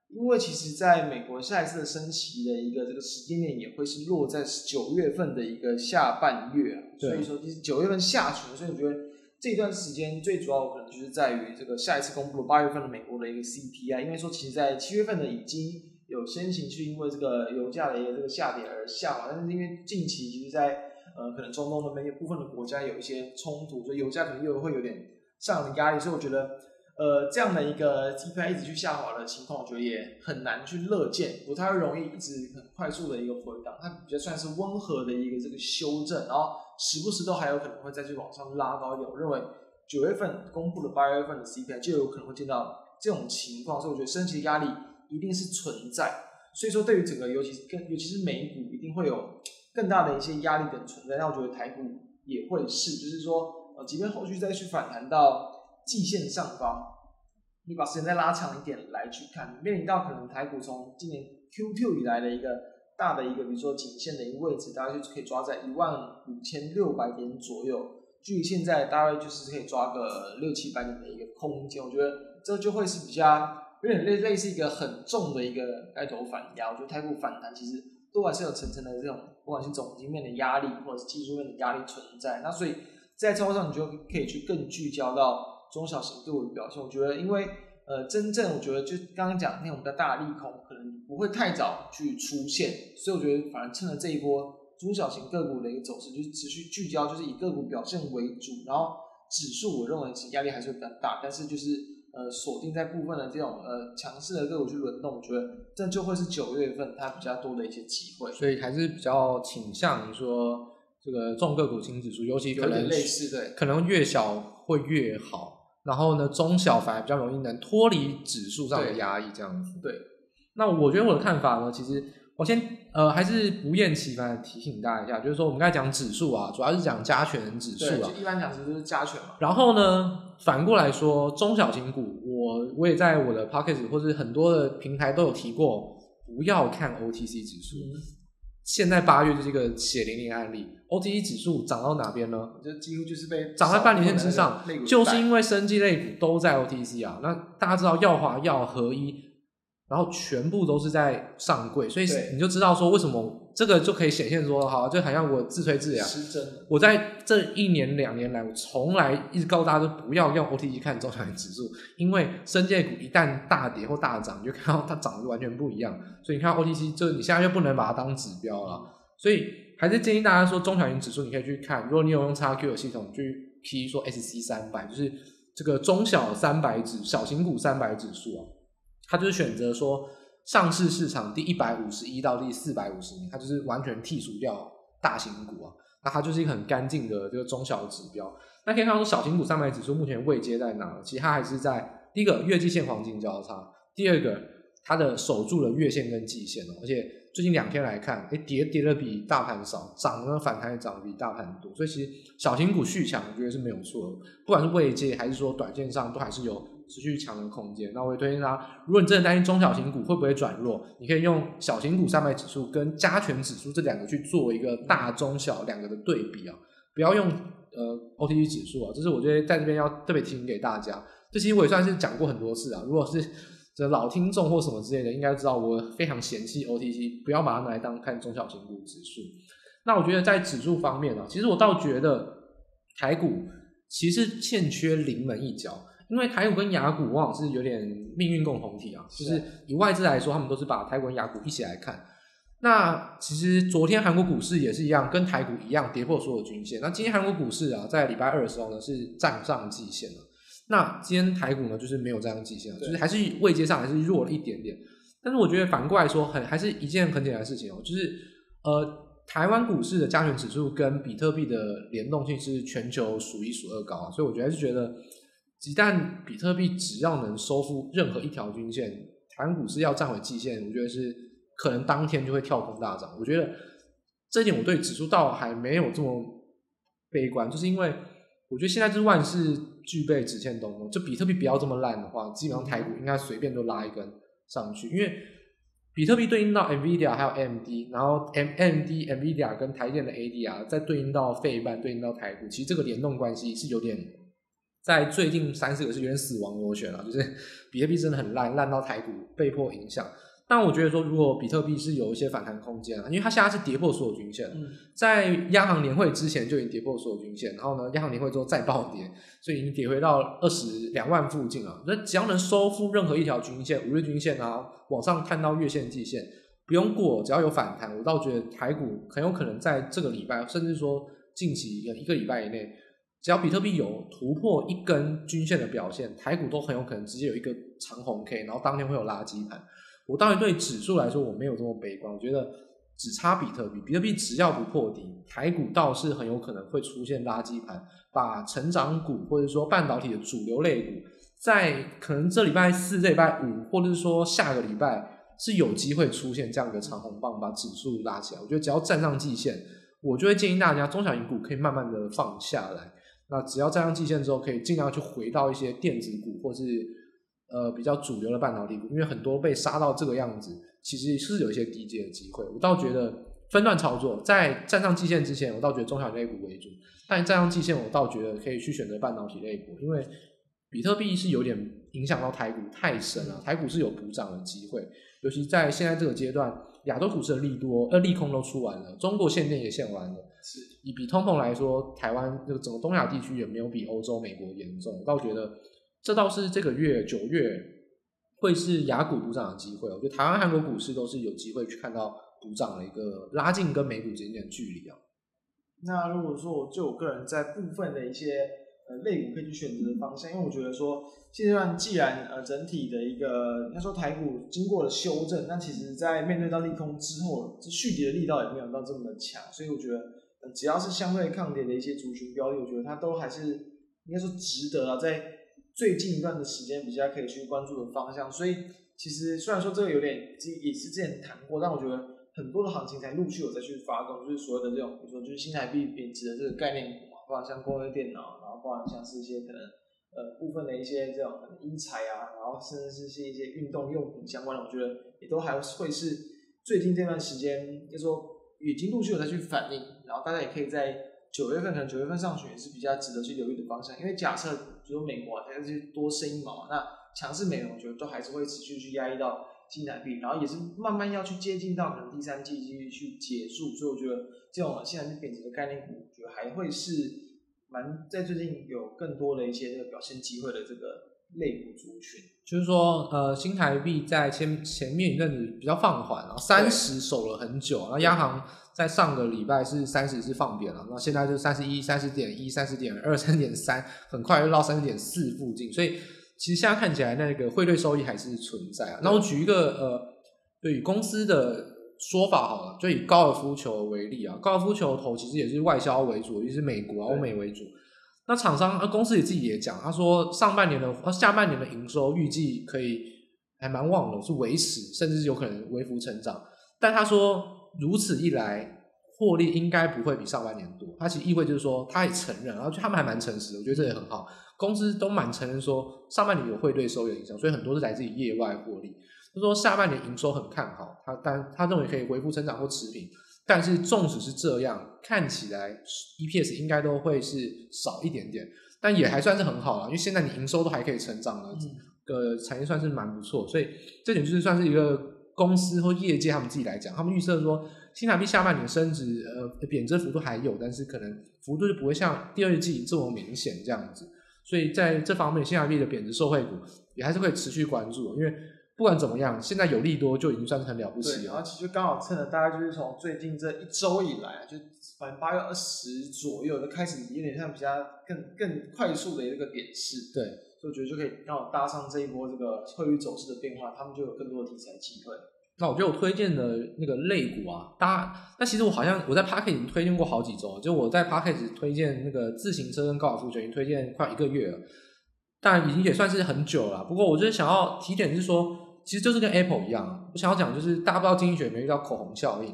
因为其实在美国下一次的升息的一个这个时间点也会是落在九月份的一个下半月啊，所以说其实九月份下旬，所以我觉得这段时间最主要可能就是在于这个下一次公布的八月份的美国的一个 CPI，因为说其实在七月份的已经。有先行去因为这个油价的一个这个下跌而下滑，但是因为近期其实在呃可能中东的那些部分的国家有一些冲突，所以油价可能又会有点上的压力，所以我觉得，呃，这样的一个 CPI 一直去下滑的情况，我觉得也很难去乐见，不太容易一直很快速的一个回档，它比较算是温和的一个这个修正，然后时不时都还有可能会再去往上拉高一点。我认为九月份公布的八月份的 CPI 就有可能会见到这种情况，所以我觉得升息压力一定是存在。所以说，对于整个，尤其是更，尤其是美股，一定会有更大的一些压力的存在。那我觉得台股也会是，就是说，呃，即便后续再去反弹到季线上方，你把时间再拉长一点来去看，面临到可能台股从今年 Q Q 以来的一个大的一个，比如说颈线的一个位置，大概就可以抓在一万五千六百点左右，距离现在大概就是可以抓个六七百点的一个空间。我觉得这就会是比较。有点类类似一个很重的一个带头反压，我觉得台股反弹其实都还是有层层的这种，不管是总经面的压力或者是技术面的压力存在。那所以在操作上，你就可以去更聚焦到中小型个股的表现。我觉得，因为呃，真正我觉得就刚刚讲那种比较大利空，可能不会太早去出现，所以我觉得反而趁着这一波中小型个股的一个走势，就是持续聚焦，就是以个股表现为主，然后指数我认为是压力还是会比较大，但是就是。呃，锁定在部分的这种呃强势的个股去轮动，我觉得这就会是九月份它比较多的一些机会，
所以还是比较倾向于说这个重个股轻指数，尤其可能
类似对，
可能越小会越好，然后呢中小反而比较容易能脱离指数上的压抑，这样子。
对，
那我觉得我的看法呢，其实。我先呃，还是不厌其烦的提醒大家一下，就是说我们刚才讲指数啊，主要是讲加权指数啊。
一般讲就是加权嘛。
然后呢，反过来说，中小型股，我我也在我的 p o c k e t 或者很多的平台都有提过，不要看 OTC 指数。嗯、现在八月就是一个血淋淋案例，OTC 指数涨到哪边呢？
就几乎就是被
涨在半年线之上，就是因为生技类股都在 OTC 啊。那大家知道药华药合一。然后全部都是在上柜，所以你就知道说为什么这个就可以显现说，好，就好像我自吹自擂。我在这一年两年来，我从来一直告诉大家，不要用 OTC 看中小型指数，因为生技股一旦大跌或大涨，你就看到它涨得完全不一样。所以你看 OTC，就你现在就不能把它当指标了。所以还是建议大家说，中小型指数你可以去看，如果你有用 XQ 的系统去 P 说 SC 三百，就是这个中小三百指小型股三百指数啊。他就是选择说，上市市场第一百五十一到第四百五十名，它就是完全剔除掉大型股啊，那它就是一个很干净的这个中小指标。那可以看到，小型股三百指数目前位阶在哪？其实它还是在第一个月季线黄金交叉，第二个它的守住了月线跟季线哦，而且最近两天来看，诶跌跌的比大盘少，涨呢反弹也涨得比大盘多，所以其实小型股续强，我觉得是没有错的，不管是位阶还是说短线上，都还是有。持续强的空间，那我也推荐他，如果你真的担心中小型股会不会转弱，你可以用小型股三百指数跟加权指数这两个去做一个大中小两个的对比啊，不要用呃 OTC 指数啊，这是我觉得在这边要特别提醒给大家。这其实我也算是讲过很多次啊，如果是这老听众或什么之类的，应该知道我非常嫌弃 OTC，不要把它拿来当看中小型股指数。那我觉得在指数方面啊，其实我倒觉得台股其实欠缺临门一脚。因为台股跟雅股往往是有点命运共同体啊，就是以外资来说，他们都是把台股跟雅股一起来看。那其实昨天韩国股市也是一样，跟台股一样跌破所有均线。那今天韩国股市啊，在礼拜二的时候呢，是站上季线了。那今天台股呢，就是没有站上季线了，就是还是位阶上还是弱了一点点。但是我觉得反过来说，很还是一件很简单的事情哦，就是呃，台湾股市的加权指数跟比特币的联动性是全球数一数二高啊，所以我觉得还是觉得。一旦比特币只要能收复任何一条均线，台湾股市要站回季线，我觉得是可能当天就会跳空大涨。我觉得这一点我对指数倒还没有这么悲观，就是因为我觉得现在是万事俱备，只欠东风。就比特币不要这么烂的话，基本上台股应该随便都拉一根上去。因为比特币对应到 NVIDIA 还有 AMD，然后 AMD、NVIDIA 跟台电的 ADR 再对应到费半，对应到台股，其实这个联动关系是有点。在最近三四个是有点死亡螺旋了，就是比特币真的很烂，烂到台股被迫影响。但我觉得说，如果比特币是有一些反弹空间啊，因为它现在是跌破所有均线，在央行年会之前就已经跌破所有均线，然后呢，央行年会之后再暴跌，所以已经跌回到二十两万附近了。那只要能收复任何一条均线，五日均线啊，往上看到月线、季线，不用过，只要有反弹，我倒觉得台股很有可能在这个礼拜，甚至说近期一个礼拜以内。只要比特币有突破一根均线的表现，台股都很有可能直接有一个长红 K，然后当天会有垃圾盘。我当然对指数来说我没有这么悲观，我觉得只差比特币，比特币只要不破底，台股倒是很有可能会出现垃圾盘，把成长股或者说半导体的主流类股，在可能这礼拜四、这礼拜五，或者是说下个礼拜是有机会出现这样一个长红棒，把指数拉起来。我觉得只要站上季线，我就会建议大家中小型股可以慢慢的放下来。那只要站上季线之后，可以尽量去回到一些电子股或是。呃，比较主流的半导体股，因为很多被杀到这个样子，其实是有一些低阶的机会。我倒觉得分段操作，在站上季线之前，我倒觉得中小类股为主；但站上季线，我倒觉得可以去选择半导体类股，因为比特币是有点影响到台股太深了，台股是有补涨的机会。尤其在现在这个阶段，亚洲股市的利多呃利空都出完了，中国限电也限完了。以比通膨来说，台湾这个整个东亚地区也没有比欧洲、美国严重。我倒觉得。这倒是这个月九月会是亚股补涨的机会，我觉得台湾、韩国股市都是有机会去看到补涨的一个拉近跟美股之间的距离啊。
那如果说就我个人在部分的一些呃类股可以去选择的方向，因为我觉得说现阶段既然呃整体的一个应该说台股经过了修正，那其实在面对到利空之后，这续跌的力道也没有到这么的强，所以我觉得只要是相对抗跌的一些族群标的，我觉得它都还是应该说值得啊，在。最近一段的时间比较可以去关注的方向，所以其实虽然说这个有点这也是之前谈过，但我觉得很多的行情才陆续有再去发动，就是所谓的这种，比如说就是新台币贬值的这个概念股嘛，包含像工业电脑，然后包含像是一些可能呃部分的一些这种可能医材啊，然后甚至是一些运动用品相关的，我觉得也都还会是最近这段时间，就是说已经陆续有再去反应，然后大家也可以在。九月份可能九月份上旬也是比较值得去留意的方向，因为假设比如说美国它是多升一毛嘛，那强势美元我觉得都还是会持续去压抑到新台币，然后也是慢慢要去接近到可能第三季继续去结束，所以我觉得这种现在是贬值的概念股，我觉得还会是蛮在最近有更多的一些这个表现机会的这个类股族群。
就是说，呃，新台币在前前面一阵子比较放缓，然后三十守了很久，然后央行。在上个礼拜是三十是放扁了，那现在就三十一、三十点一、三十点二、三十点三，很快就到三十点四附近，所以其实现在看起来那个汇率收益还是存在啊。那我举一个呃，对于公司的说法好了，就以高尔夫球为例啊，高尔夫球头其实也是外销为主，也是美国、欧美为主。那厂商呃公司也自己也讲，他说上半年的呃下半年的营收预计可以还蛮旺的，是维持甚至有可能微幅成长，但他说。如此一来，获利应该不会比上半年多。他其实意味就是说，他也承认，然后他们还蛮诚实的，我觉得这也很好。公司都蛮承认说，上半年有汇兑收益影响，所以很多是来自于业外获利。他说下半年营收很看好，他但他认为可以恢复成长或持平。但是纵使是这样，看起来 EPS 应该都会是少一点点，但也还算是很好了，因为现在你营收都还可以成长的，个产业算是蛮不错，所以这点就是算是一个。公司或业界他们自己来讲，他们预测说新台币下半年升值，呃，贬值幅度还有，但是可能幅度就不会像第二季这么明显这样子。所以在这方面，新台币的贬值受惠股也还是会持续关注，因为不管怎么样，现在有利多就已经算是很了不起了。
然后其实刚好趁着大概就是从最近这一周以来，就反正八月二十左右就开始有点像比较更更快速的一个点势。
对。
所以我觉得就可以刚好搭上这一波这个汇率走势的变化，他们就有更多的题材机会。
那我觉得我推荐的那个类股啊，大家，那其实我好像我在 Podcast 已经推荐过好几周，就我在 Podcast 推荐那个自行车跟高尔夫球已经推荐快一个月了，但已经也算是很久了。不过我就是想要提点是说，其实就是跟 Apple 一样，我想要讲就是大家不知道经济学有没有遇到口红效应？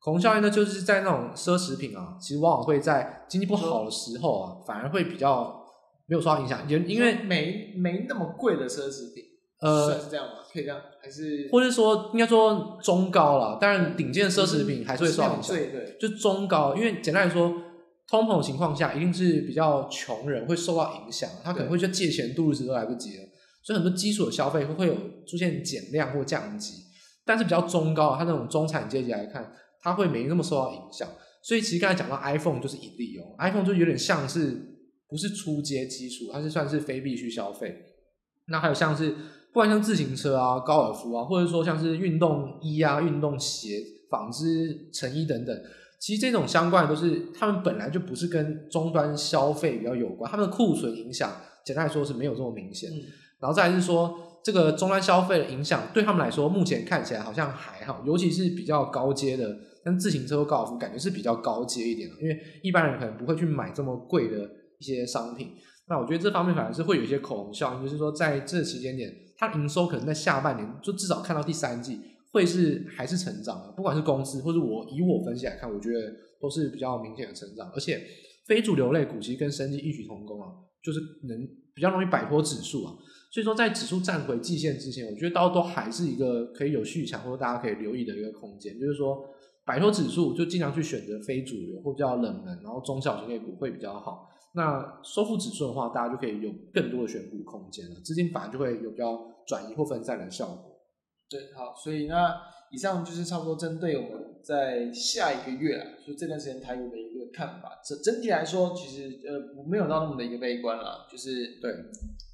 口红效应呢，就是在那种奢侈品啊，其实往往会在经济不好的时候啊，反而会比较。没有受到影响，因因为
没没那么贵的奢侈品，呃，是这样吗？可以这样，还是
或者说应该说中高了，当然顶尖的奢侈品还是会受到影响，对对，就中高，因为简单来说，通膨情况下一定是比较穷人会受到影响，他可能会去借钱度日子都来不及了，所以很多基础的消费会会有出现减量或降级，但是比较中高，它那种中产阶级来看，它会没那么受到影响，所以其实刚才讲到 iPhone 就是一例哦，iPhone 就有点像是。不是初阶基础，它是算是非必需消费。那还有像是，不管像自行车啊、高尔夫啊，或者说像是运动衣啊、运动鞋、纺织成衣等等，其实这种相关的都是他们本来就不是跟终端消费比较有关，他们的库存影响简单来说是没有这么明显。嗯、然后再来是说这个终端消费的影响对他们来说，目前看起来好像还好，尤其是比较高阶的，像自行车或高尔夫，感觉是比较高阶一点的，因为一般人可能不会去买这么贵的一些商品。那我觉得这方面反而是会有一些口红效应，就是说在这期间点，它营收可能在下半年，就至少看到第三季会是还是成长的，不管是公司或者我以我分析来看，我觉得都是比较明显的成长，而且非主流类股其实跟生技异曲同工啊，就是能比较容易摆脱指数啊，所以说在指数站回季线之前，我觉得到都还是一个可以有续强或者大家可以留意的一个空间，就是说摆脱指数就尽量去选择非主流或比较冷门，然后中小型类股会比较好。那收复指数的话，大家就可以有更多的选股空间了，资金反而就会有比较转移或分散的效果。
对，好，所以那以上就是差不多针对我们在下一个月啊，就这段时间台股的一看法。整整体来说，其实呃没有到那么的一个悲观啦，就是对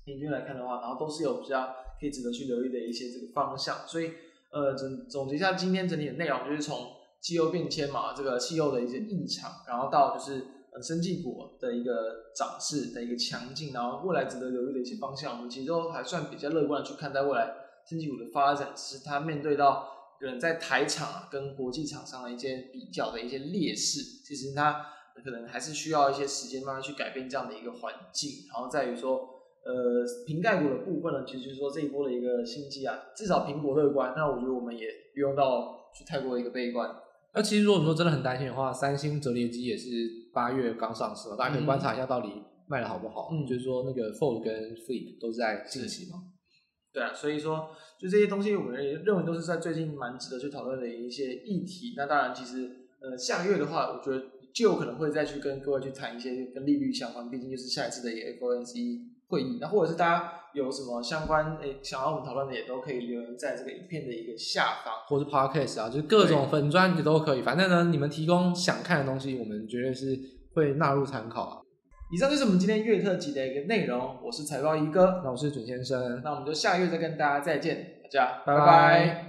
平均来看的话，然后都是有比较可以值得去留意的一些这个方向。所以呃总总结一下今天整体的内容，就是从气候变迁嘛，这个气候的一些异常，然后到就是呃。生技股的一个涨势的一个强劲，然后未来值得留意的一些方向，我们其实都还算比较乐观的去看待未来生技股的发展。只是它面对到可能在台厂啊跟国际厂商的一些比较的一些劣势，其实它可能还是需要一些时间慢慢去改变这样的一个环境。然后在于说，呃，瓶盖股的部分呢，其实就是说这一波的一个新机啊，至少苹果乐观，那我觉得我们也不用到去太过的一个悲观。
那其实如果说真的很担心的话，三星折叠机也是八月刚上市，大家可以观察一下到底卖的好不好。嗯，就是说那个 Fold 跟 Flip 都是在近期嘛。
对啊，所以说就这些东西，我们认为都是在最近蛮值得去讨论的一些议题。那当然，其实呃下个月的话，我觉得就有可能会再去跟各位去谈一些跟利率相关，毕竟就是下一次的一个 FOMC 会议。那或者是大家。有什么相关诶想要我们讨论的，也都可以留言在这个影片的一个下方，
或是 Podcast 啊，就是各种粉砖也都可以。反正呢，你们提供想看的东西，我们绝对是会纳入参考啊。
以上就是我们今天月特辑的一个内容。我是财报一哥，
那我是准先生，
那我们就下个月再跟大家再见，大家
拜拜。拜拜。